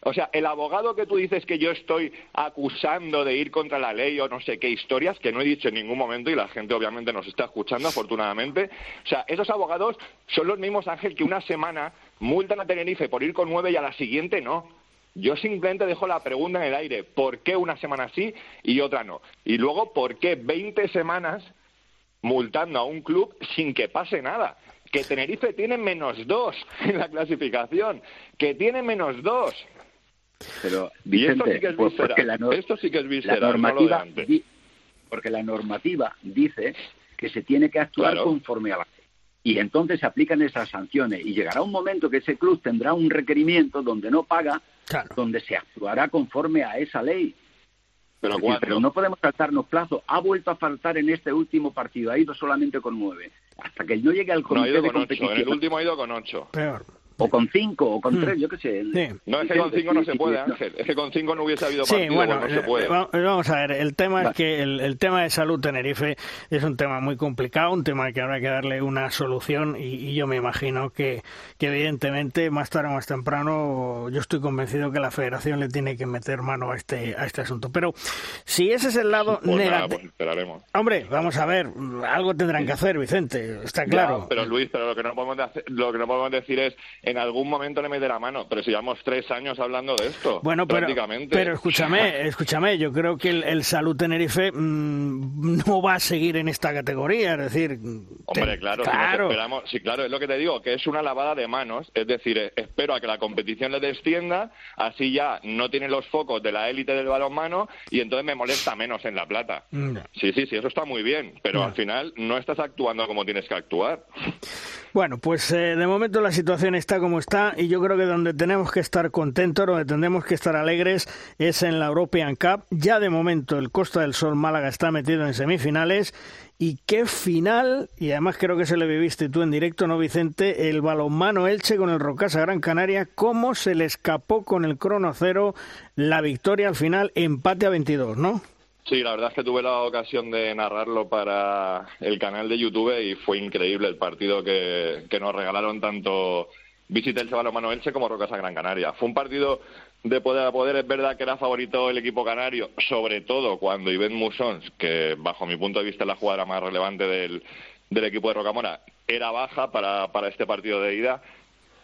o sea, el abogado que tú dices que yo estoy acusando de ir contra la ley o no sé qué historias, que no he dicho en ningún momento y la gente obviamente nos está escuchando afortunadamente, o sea, esos abogados son los mismos, Ángel, que una semana multan a Tenerife por ir con nueve y a la siguiente no. Yo simplemente dejo la pregunta en el aire, ¿por qué una semana sí y otra no? Y luego, ¿por qué 20 semanas multando a un club sin que pase nada? que Tenerife tiene menos dos en la clasificación, que tiene menos dos. Pero, Vicente, esto sí que es pues, visceral, esto sí que es visceral, la normativa, porque la normativa dice que se tiene que actuar conforme a la ley. Y entonces se aplican esas sanciones y llegará un momento que ese club tendrá un requerimiento donde no paga, donde se actuará conforme a esa ley. ¿Pero, pero no podemos saltarnos plazo. Ha vuelto a faltar en este último partido. Ha ido solamente con nueve. Hasta que no llegue al comité no, ha ido de con competición. Ocho. En el último ha ido con ocho. Peor. O con cinco, o con Hmm. tres, yo qué sé. No, es que con cinco no se puede, Ángel. Es que con cinco no hubiese habido Sí, partido, bueno, pues no se puede. eh, va- vamos a ver, el tema es que el, el tema de salud Tenerife es un tema muy complicado, un tema que habrá que darle una solución y, y yo me imagino que, que evidentemente más tarde o más temprano yo estoy convencido que la federación le tiene que meter mano a este, a este asunto. Pero si ese es el lado Pues negativo... pues esperaremos. Hombre, vamos a ver, algo tendrán que hacer, Vicente, está claro. Ya, pero Luis, pero lo que no podemos hacer- lo que no podemos decir es en algún momento le mete la mano. Pero si llevamos tres años hablando de esto, Bueno, pero, prácticamente. pero escúchame, escúchame, yo creo que el, el Salud Tenerife mm, no va a seguir en esta categoría, es decir... Hombre, te- claro, si claro. esperamos, sí, claro, es lo que te digo, que es una lavada de manos, es decir, eh, espero a que la competición le descienda, así ya no tiene los focos de la élite del balonmano y entonces me molesta menos en la plata. Sí, sí, sí, eso está muy bien, pero al final no estás actuando como tienes que actuar. Bueno, pues eh, de momento la situación está como está y yo creo que donde tenemos que estar contentos, donde tenemos que estar alegres es en la European Cup. Ya de momento el Costa del Sol Málaga está metido en semifinales y qué final, y además creo que se le viviste tú en directo, ¿no, Vicente? El balonmano Elche con el Rocasa Gran Canaria, cómo se le escapó con el crono cero la victoria al final, empate a 22, ¿no? Sí, la verdad es que tuve la ocasión de narrarlo para el canal de YouTube y fue increíble el partido que nos regalaron tanto Visita Elche Balonmano Elche como Rocasa Gran Canaria. Fue un partido de poder a poder, es verdad que era favorito el equipo canario, sobre todo cuando Iván Musons, que bajo mi punto de vista es la jugadora más relevante del, del equipo de Rocamora, era baja para, para este partido de ida,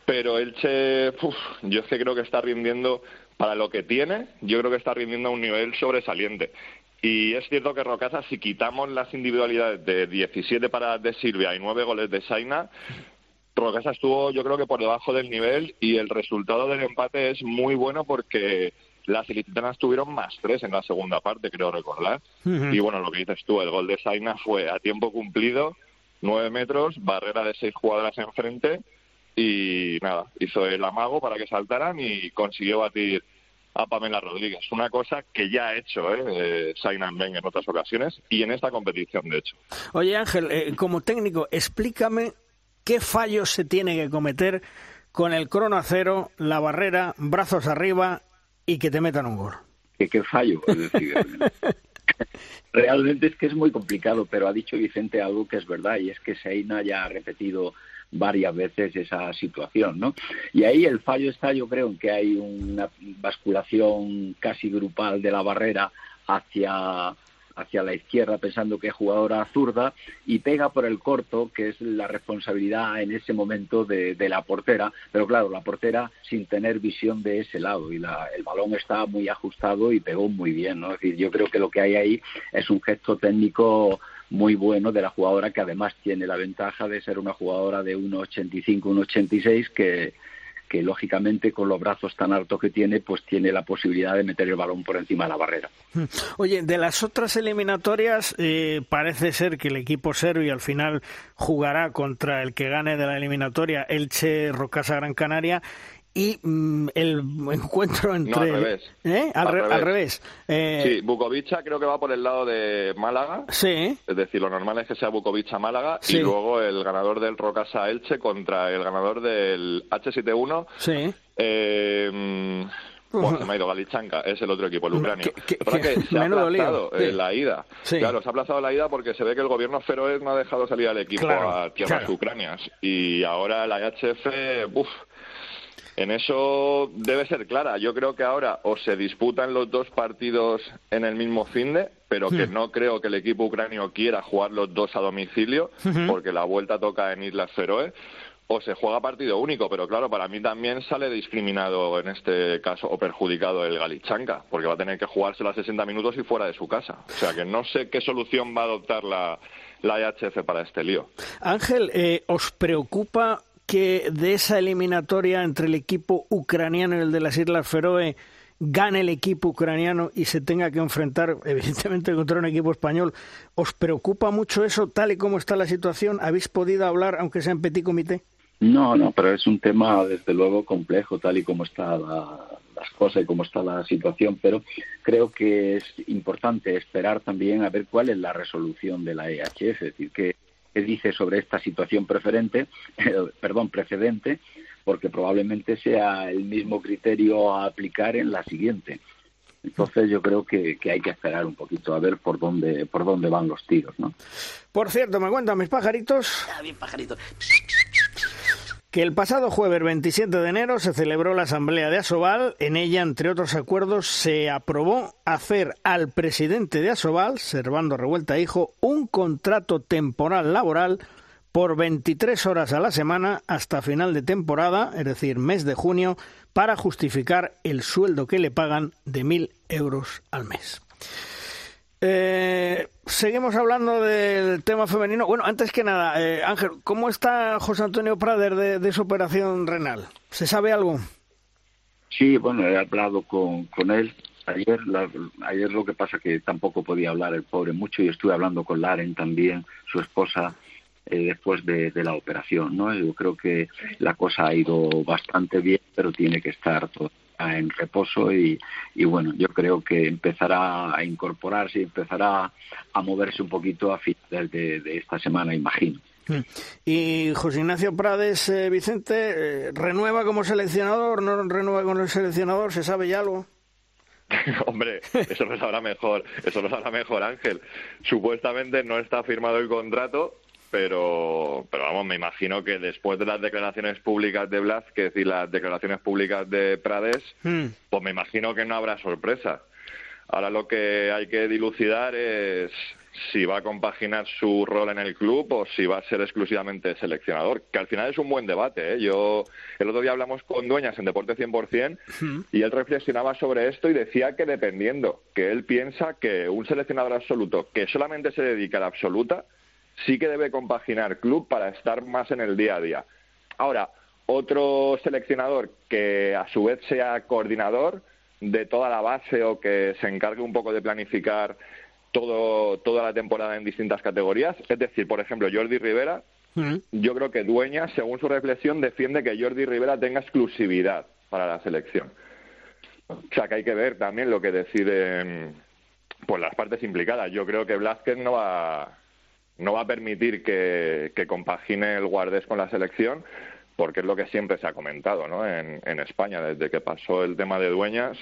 pero Elche, uf, yo es que creo que está rindiendo para lo que tiene, yo creo que está rindiendo a un nivel sobresaliente. Y es cierto que Rocasa, si quitamos las individualidades de 17 paradas de Silvia y 9 goles de Saina, Rocasa estuvo yo creo que por debajo del nivel y el resultado del empate es muy bueno porque las ilicitanas tuvieron más tres en la segunda parte, creo recordar. Y bueno, lo que dices tú, el gol de Saina fue a tiempo cumplido, nueve metros, barrera de seis jugadoras enfrente y nada, hizo el amago para que saltaran y consiguió batir a Pamela Rodríguez. Una cosa que ya ha hecho ¿eh? eh, en otras ocasiones y en esta competición, de hecho. Oye Ángel, eh, como técnico, explícame qué fallos se tiene que cometer con el crono a cero, la barrera, brazos arriba y que te metan un gol. que qué fallo. Es decir, (laughs) realmente es que es muy complicado, pero ha dicho Vicente algo que es verdad y es que Seina ya ha repetido varias veces esa situación, ¿no? Y ahí el fallo está, yo creo, en que hay una basculación casi grupal de la barrera hacia hacia la izquierda pensando que es jugadora zurda y pega por el corto, que es la responsabilidad en ese momento de, la portera, pero claro, la portera sin tener visión de ese lado y la, el balón estaba muy ajustado y pegó muy bien, ¿no? Es decir, yo creo que lo que hay ahí es un gesto técnico muy bueno de la jugadora que además tiene la ventaja de ser una jugadora de 1,85, 1,86 que que lógicamente con los brazos tan altos que tiene, pues tiene la posibilidad de meter el balón por encima de la barrera. (laughs) Oye, de las otras eliminatorias, eh, parece ser que el equipo serbio al final jugará contra el que gane de la eliminatoria, Elche Rocasa Gran Canaria. Y mm, el encuentro entre. No, al revés. ¿Eh? Al, Al re- revés. al revés. Eh, Sí, Bukovica creo que va por el lado de Málaga. sí. Es decir, lo normal es que sea Bukovica Málaga Sí. y luego el ganador del Rocasa Elche contra el ganador del H71. Sí. Eh, mm, se me ha ido Galichanka, es el otro equipo, el ucranio. Que pasa es que- que se ha aplazado sí. eh, la ida. Sí. Claro, se ha aplazado la ida porque se ve que el gobierno feroe no ha dejado salir al equipo Claro, a tierras claro. ucranias. Y ahora la IHF, uff, en eso debe ser clara. Yo creo que ahora o se disputan los dos partidos en el mismo finde, pero que Hmm. no creo que el equipo ucranio quiera jugar los dos a domicilio, porque la vuelta toca en Islas Feroe, o se juega partido único, pero claro, para mí también sale discriminado en este caso o perjudicado el Galichanka, porque va a tener que jugarse las 60 minutos y fuera de su casa. O sea que no sé qué solución va a adoptar la, la IHF para este lío. Ángel, eh, ¿os preocupa que de esa eliminatoria entre el equipo ucraniano y el de las Islas Feroe gane el equipo ucraniano y se tenga que enfrentar, (laughs) evidentemente, contra un equipo español? ¿Os preocupa mucho eso, tal y como está la situación? ¿Habéis podido hablar, aunque sea en petit comité? No, no, pero es un tema desde luego complejo, tal y como está la, la las cosas y cómo está la situación, pero creo que es importante esperar también a ver cuál es la resolución de la EHF, es decir, qué, dice sobre esta situación preferente, (laughs) perdón, precedente, porque probablemente sea el mismo criterio a aplicar en la siguiente. Entonces yo creo que, hay que esperar un poquito a ver por dónde por dónde van los tiros, ¿no? Por cierto, me cuentan mis pajaritos. Ah, bien pajaritos que el pasado jueves 27 de enero se celebró la Asamblea de Asobal. En ella, entre otros acuerdos, se aprobó hacer al presidente de Asobal, Servando Revuelta Hijo, un contrato temporal laboral por 23 horas a la semana hasta final de temporada, es decir, mes de junio, para justificar el sueldo que le pagan de 1.000 euros al mes. Eh, seguimos hablando del tema femenino. Bueno, antes que nada, eh, Ángel, ¿cómo está José Antonio Prader de, su operación renal? ¿Se sabe algo? Sí, bueno, he hablado con, con él ayer. ayer lo que pasa que tampoco podía hablar el pobre mucho y estuve hablando con Laren también, su esposa, eh, después de, de, la operación. ¿no? Yo creo que la cosa ha ido bastante bien, pero tiene que estar todo en reposo y, bueno, yo creo que empezará a incorporarse y empezará a moverse un poquito a finales de, esta semana, imagino. Mm. Y José Ignacio Prades, eh, Vicente, eh, ¿renueva como seleccionador? ¿No renueva con el seleccionador? ¿Se sabe ya algo? (laughs) Hombre, eso lo sabrá mejor, eso lo sabrá mejor Ángel. Supuestamente no está firmado el contrato, pero, pero vamos, me imagino que después de las declaraciones públicas de que decir las declaraciones públicas de Prades, hmm. pues me imagino que no habrá sorpresa. Ahora lo que hay que dilucidar es si va a compaginar su rol en el club o si va a ser exclusivamente seleccionador, que al final es un buen debate. ¿eh? Yo el otro día hablamos con Dueñas en Deporte 100% hmm. y él reflexionaba sobre esto y decía que dependiendo, que él piensa que un seleccionador absoluto que solamente se dedica a la absoluta sí que debe compaginar club para estar más en el día a día. Ahora, otro seleccionador que a su vez sea coordinador de toda la base o que se encargue un poco de planificar todo, toda la temporada en distintas categorías, es decir, por ejemplo, Jordi Rivera, yo creo que Dueña, según su reflexión, defiende que Jordi Rivera tenga exclusividad para la selección. O sea, que hay que ver también lo que deciden pues, las partes implicadas. Yo creo que Blázquez no va, no va a permitir que, compagine el guardés con la selección, porque es lo que siempre se ha comentado ¿no? en, en España, desde que pasó el tema de dueñas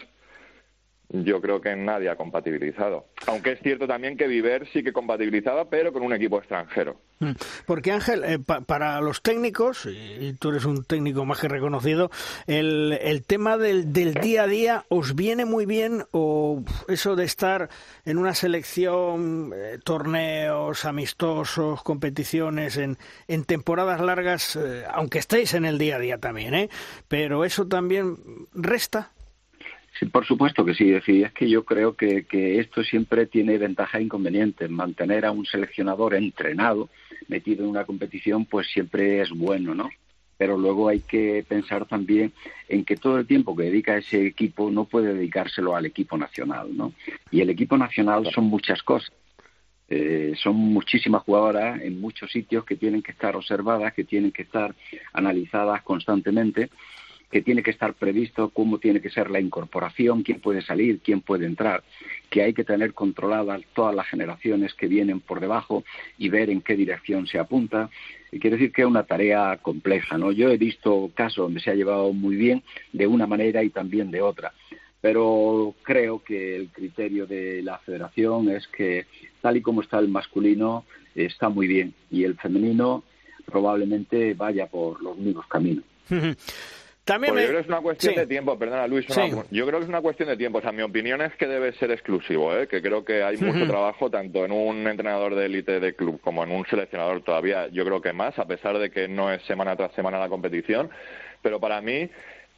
yo creo que nadie ha compatibilizado. Aunque es cierto también que Viver sí que compatibilizaba, pero con un equipo extranjero. Mm. Porque Ángel, eh, para los técnicos, y tú eres un técnico más que reconocido, el, el tema del, del, día a día os viene muy bien o eso de estar en una selección, eh, torneos amistosos, competiciones, en, en temporadas largas, eh, aunque estéis en el día a día también, ¿eh? pero eso también resta. Sí, por supuesto que sí. Es que yo creo que, esto siempre tiene ventaja e inconveniente. Mantener a un seleccionador entrenado, metido en una competición, pues siempre es bueno, ¿no? Pero luego hay que pensar también en que todo el tiempo que dedica ese equipo no puede dedicárselo al equipo nacional, ¿no? Y el equipo nacional son muchas cosas. Eh, son muchísimas jugadoras en muchos sitios que tienen que estar observadas, que tienen que estar analizadas constantemente que tiene que estar previsto cómo tiene que ser la incorporación, quién puede salir, quién puede entrar, que hay que tener controladas todas las generaciones que vienen por debajo y ver en qué dirección se apunta. Y quiere decir que es una tarea compleja, ¿no? Yo he visto casos donde se ha llevado muy bien de una manera y también de otra, pero creo que el criterio de la federación es que tal y como está el masculino está muy bien y el femenino probablemente vaya por los mismos caminos. (laughs) También pues Yo creo que es una cuestión de tiempo, perdona Luis, yo creo que es una cuestión de tiempo. O sea, mi opinión es que debe ser exclusivo, ¿eh? que creo que hay mucho trabajo tanto en un entrenador de élite de club como en un seleccionador todavía, yo creo que más, a pesar de que no es semana tras semana la competición. Pero para mí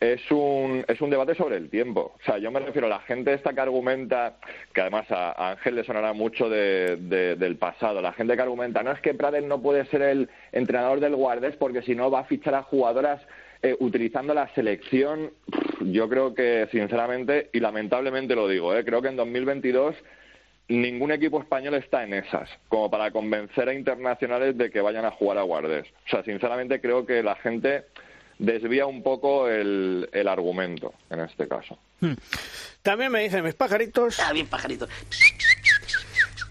es un, es un debate sobre el tiempo. O sea, yo me refiero a la gente esta que argumenta, que además a, Ángel le sonará mucho de, del pasado, la gente que argumenta, no es que Pradel no puede ser el entrenador del Guardes porque si no va a fichar a jugadoras eh, utilizando la selección, yo creo que sinceramente, y lamentablemente lo digo, eh, creo que en 2022 ningún equipo español está en esas, como para convencer a internacionales de que vayan a jugar a Guardes. O sea, sinceramente creo que la gente desvía un poco el, el argumento en este caso. Hmm. También me dicen mis pajaritos. Ah, bien pajaritos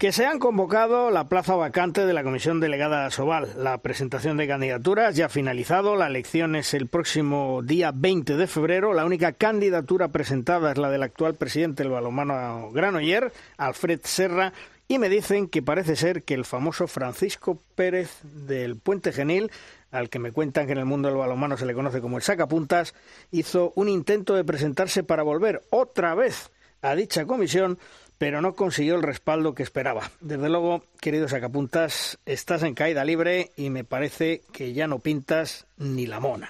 que se han convocado la plaza vacante de la Comisión Delegada Sobal. La presentación de candidaturas ya ha finalizado. La elección es el próximo día 20 de febrero. La única candidatura presentada es la del actual presidente del balonmano Granoller, Alfred Serra, y me dicen que parece ser que el famoso Francisco Pérez del Puente Genil, al que me cuentan que en el mundo del balonmano se le conoce como el sacapuntas, hizo un intento de presentarse para volver otra vez a dicha comisión, pero no consiguió el respaldo que esperaba. Desde luego, queridos sacapuntas, estás en caída libre y me parece que ya no pintas ni la mona.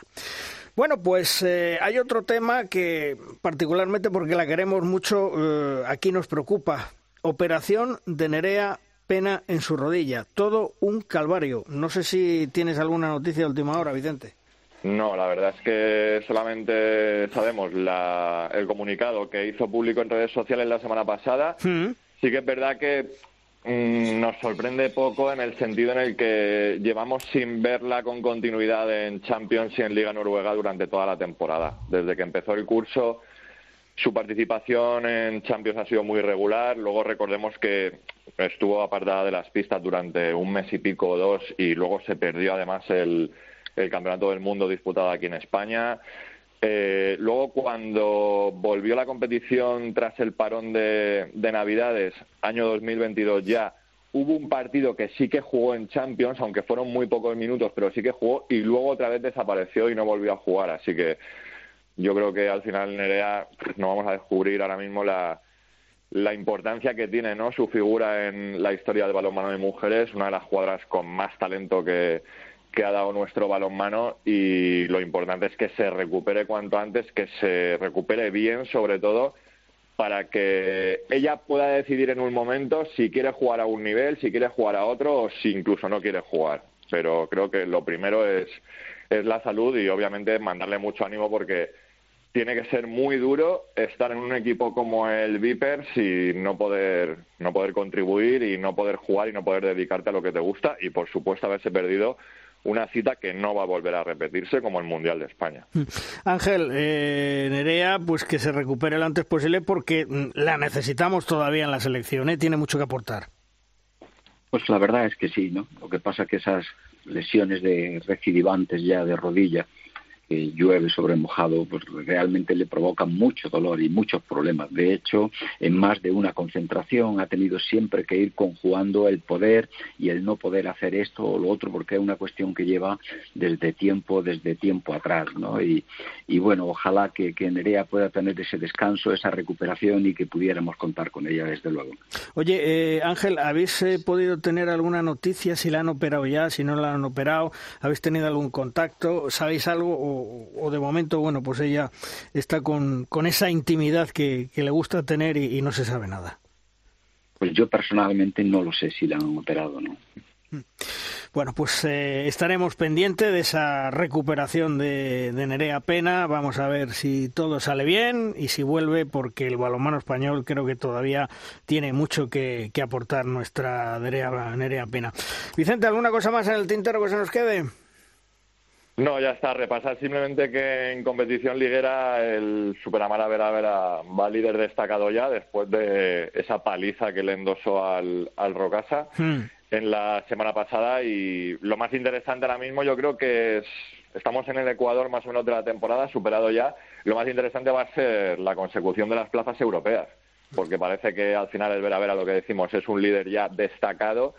Bueno, pues eh, hay otro tema que particularmente porque la queremos mucho, eh, aquí nos preocupa. Operación de Nerea Pena en su rodilla. Todo un calvario. No sé si tienes alguna noticia de última hora, Vicente. No, la verdad es que solamente sabemos el comunicado que hizo público en redes sociales la semana pasada. Mm. Sí que es verdad que mm, nos sorprende poco en el sentido en el que llevamos sin verla con continuidad en Champions y en Liga Noruega durante toda la temporada. Desde que empezó el curso, su participación en Champions ha sido muy regular. Luego recordemos que estuvo apartada de las pistas durante un mes y pico o dos y luego se perdió además el el Campeonato del Mundo disputado aquí en España. Eh, luego, cuando volvió la competición tras el parón de, Navidades, año 2022 ya, hubo un partido que sí que jugó en Champions, aunque fueron muy pocos minutos, pero sí que jugó y luego otra vez desapareció y no volvió a jugar. Así que yo creo que al final Nerea no vamos a descubrir ahora mismo la, la importancia que tiene ¿no? su figura en la historia del balonmano de mujeres, una de las jugadoras con más talento que, que ha dado nuestro balonmano y lo importante es que se recupere cuanto antes, que se recupere bien sobre todo para que ella pueda decidir en un momento si quiere jugar a un nivel, si quiere jugar a otro o si incluso no quiere jugar. Pero creo que lo primero es, es la salud y obviamente mandarle mucho ánimo porque tiene que ser muy duro estar en un equipo como el Vipers y no poder no poder contribuir y no poder jugar y no poder dedicarte a lo que te gusta y por supuesto haberse perdido una cita que no va a volver a repetirse como el Mundial de España. Ángel, eh, Nerea, pues que se recupere lo antes posible porque mm, la necesitamos todavía en la selección, ¿eh? tiene mucho que aportar. Pues la verdad es que sí, ¿no? Lo que pasa es que esas lesiones de recidivantes ya de rodilla llueve sobre mojado, pues realmente le provoca mucho dolor y muchos problemas. De hecho, en más de una concentración ha tenido siempre que ir conjugando el poder y el no poder hacer esto o lo otro, porque es una cuestión que lleva desde tiempo, desde tiempo atrás, ¿no? Y, bueno, ojalá que, que Nerea pueda tener ese descanso, esa recuperación y que pudiéramos contar con ella, desde luego. Oye, eh, Ángel, ¿habéis eh, podido tener alguna noticia si la han operado ya, si no la han operado? ¿Habéis tenido algún contacto? ¿Sabéis algo? o, de momento, bueno, pues ella está con, con esa intimidad que, le gusta tener y, no se sabe nada? Pues yo personalmente no lo sé si la han operado o no. Bueno, pues eh, estaremos pendientes de esa recuperación de, de, Nerea Pena. Vamos a ver si todo sale bien y si vuelve, porque el balonmano español creo que todavía tiene mucho que, que aportar nuestra Nerea, Nerea Pena. Vicente, ¿alguna cosa más en el tintero que se nos quede? No, ya está. Repasar simplemente que en competición liguera el Superamara Vera Vera va líder destacado ya después de esa paliza que le endosó al, al Rocasa hmm. en la semana pasada. Y lo más interesante ahora mismo yo creo que es, estamos en el Ecuador más o menos de la temporada, superado ya. Lo más interesante va a ser la consecución de las plazas europeas, porque parece que al final el Vera Vera, lo que decimos, es un líder ya destacado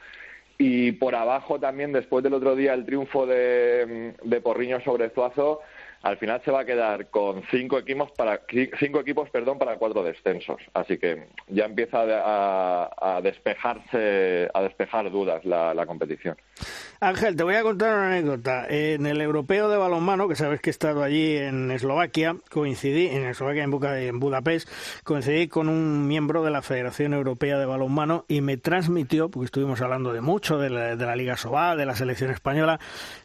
y por abajo también, después del otro día, el triunfo de, de Porriño sobre Zuazo, al final se va a quedar con cinco equipos para cinco equipos perdón para cuatro descensos. Así que ya empieza a, despejarse a despejar dudas la, la, competición Ángel te voy a contar una anécdota. En el europeo de balonmano que sabes que he estado allí en Eslovaquia coincidí en Eslovaquia en, Budapest coincidí con un miembro de la Federación Europea de Balonmano y me transmitió porque estuvimos hablando de mucho de la, de la Liga Sobal de la selección española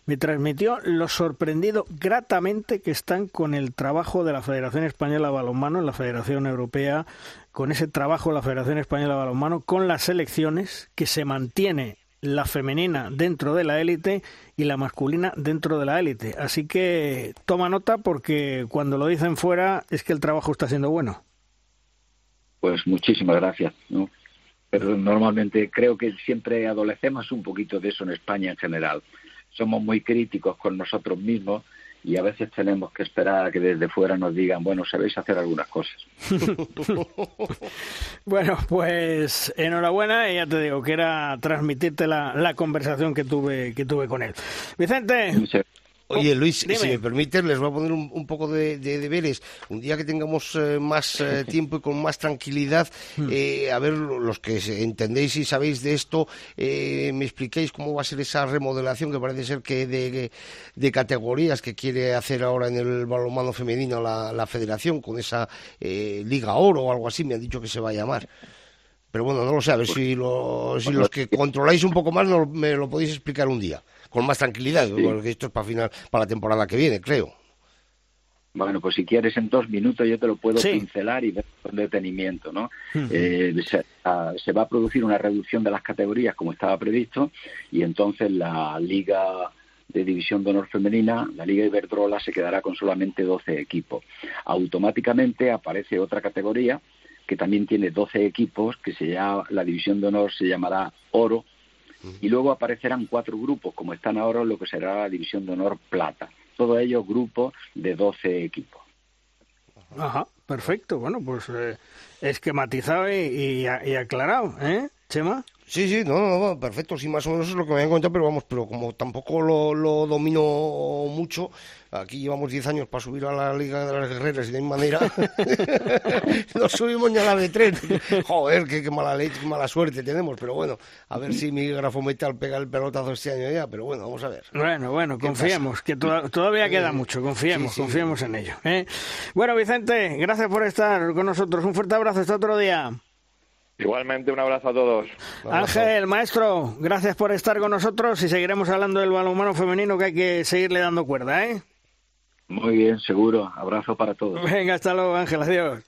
me transmitió lo sorprendido gratamente que están con el trabajo de la Federación Española de Balonmano, la Federación Europea, con ese trabajo de la Federación Española de Balonmano, con las selecciones, que se mantiene la femenina dentro de la élite y la masculina dentro de la élite. Así que toma nota porque cuando lo dicen fuera es que el trabajo está siendo bueno. Pues muchísimas gracias. Pero normalmente creo que siempre adolecemos un poquito de eso en España en general. Somos muy críticos con nosotros mismos y a veces tenemos que esperar a que desde fuera nos digan, bueno, sabéis hacer algunas cosas. (laughs) bueno, pues enhorabuena y ya te digo que era transmitirte la, la conversación que tuve que tuve con él. Vicente. Oye, Luis, si me permites, les voy a poner un, poco de, deberes. Un día que tengamos eh, más eh, (laughs) tiempo y con más tranquilidad, hmm. eh, a ver, los que entendéis y sabéis de esto, me expliquéis cómo va a ser esa remodelación que parece ser que de, categorías que quiere hacer ahora en el balonmano femenino la, federación con esa Liga Oro o algo así, me han dicho que se va a llamar. Pero bueno, no lo sé, a ver pues si, si los que controláis un poco más me lo podéis explicar un día con más tranquilidad, porque esto es para final, para la temporada que viene, creo. Bueno, pues si quieres en dos minutos yo te lo puedo pincelar y ver con detenimiento, ¿no? Eh, ah, se, va a producir una reducción de las categorías como estaba previsto y entonces la Liga de División de Honor Femenina, la Liga Iberdrola, se quedará con solamente 12 equipos. Automáticamente aparece otra categoría que también tiene 12 equipos, que se llama, la División de Honor se llamará Oro, y luego aparecerán cuatro grupos, como están ahora lo que será la División de Honor Plata. Todos ellos grupos de 12 equipos. Ajá, perfecto. Bueno, pues eh, esquematizado y, y, aclarado, ¿eh, Chema? Sí, sí, no, no, perfecto, sí, más o menos es lo que me han contado, pero vamos, pero como tampoco lo, lo domino mucho, aquí llevamos 10 años para subir a la Liga de las Guerreras y de manera (laughs) no subimos ni a la de tren. Joder, qué, mala leche, qué mala suerte tenemos, pero bueno, a ver si mi grafometal pega el pelotazo este año ya, pero bueno, vamos a ver. Bueno, bueno, confiemos, que todavía queda mucho, confiemos, confiemos en ello. ¿eh? Bueno, Vicente, gracias por estar con nosotros, un fuerte abrazo, hasta otro día. Igualmente, un abrazo a todos. Ángel, maestro, gracias por estar con nosotros y seguiremos hablando del balonmano femenino que hay que seguirle dando cuerda, ¿eh? Muy bien, seguro. Abrazo para todos. Venga, hasta luego, Ángel. Adiós.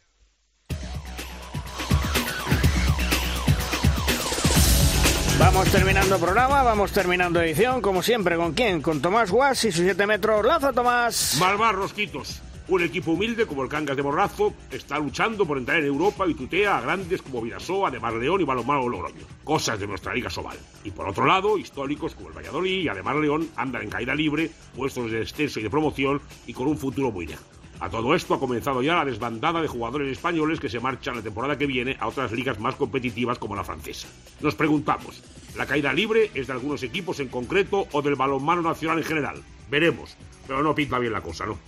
Vamos terminando programa, vamos terminando edición, como siempre, ¿con quién? Con Tomás Guas y sus 7 metros. ¡Laza, Tomás! Malvar, Rosquitos. Un equipo humilde como el Cangas de Morrazo está luchando por entrar en Europa y tutea a grandes como Vidasoa, Ademar León y Balomano Logroño, cosas de nuestra Liga Sobal. Y por otro lado, históricos como el Valladolid y Ademar León andan en caída libre, puestos de descenso y de promoción y con un futuro muy lejano. A todo esto ha comenzado ya la desbandada de jugadores españoles que se marchan la temporada que viene a otras ligas más competitivas como la francesa. Nos preguntamos, ¿la caída libre es de algunos equipos en concreto o del balonmano nacional en general? Veremos, pero no pinta bien la cosa, ¿no?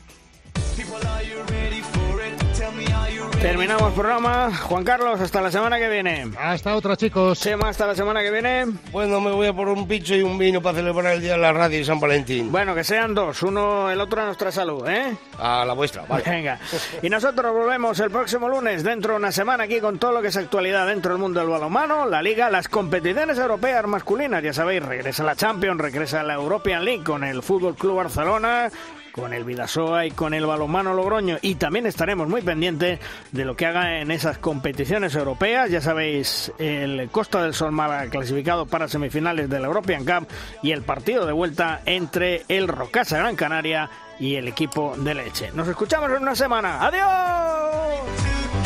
Terminamos programa. Juan Carlos, hasta la semana que viene. Hasta otra, chicos. Chema, hasta la semana que viene. Bueno, me voy a por un picho y un vino para celebrar el Día de la Radio y San Valentín. Bueno, que sean dos, uno el otro a nuestra salud, ¿eh? A la vuestra, vale. Venga. Y nosotros volvemos el próximo lunes, dentro de una semana, aquí con todo lo que es actualidad dentro del mundo del balonmano, la Liga, las competiciones europeas masculinas, ya sabéis, regresa la Champions, regresa la European League con el Fútbol Club Barcelona, con el Vidasoa y con el balonmano Logroño y también estaremos muy pendientes de lo que haga en esas competiciones europeas. Ya sabéis, el Costa del Sol clasificado para semifinales del European Cup y el partido de vuelta entre el Rocasa Gran Canaria y el equipo de Leche. Nos escuchamos en una semana. ¡Adiós!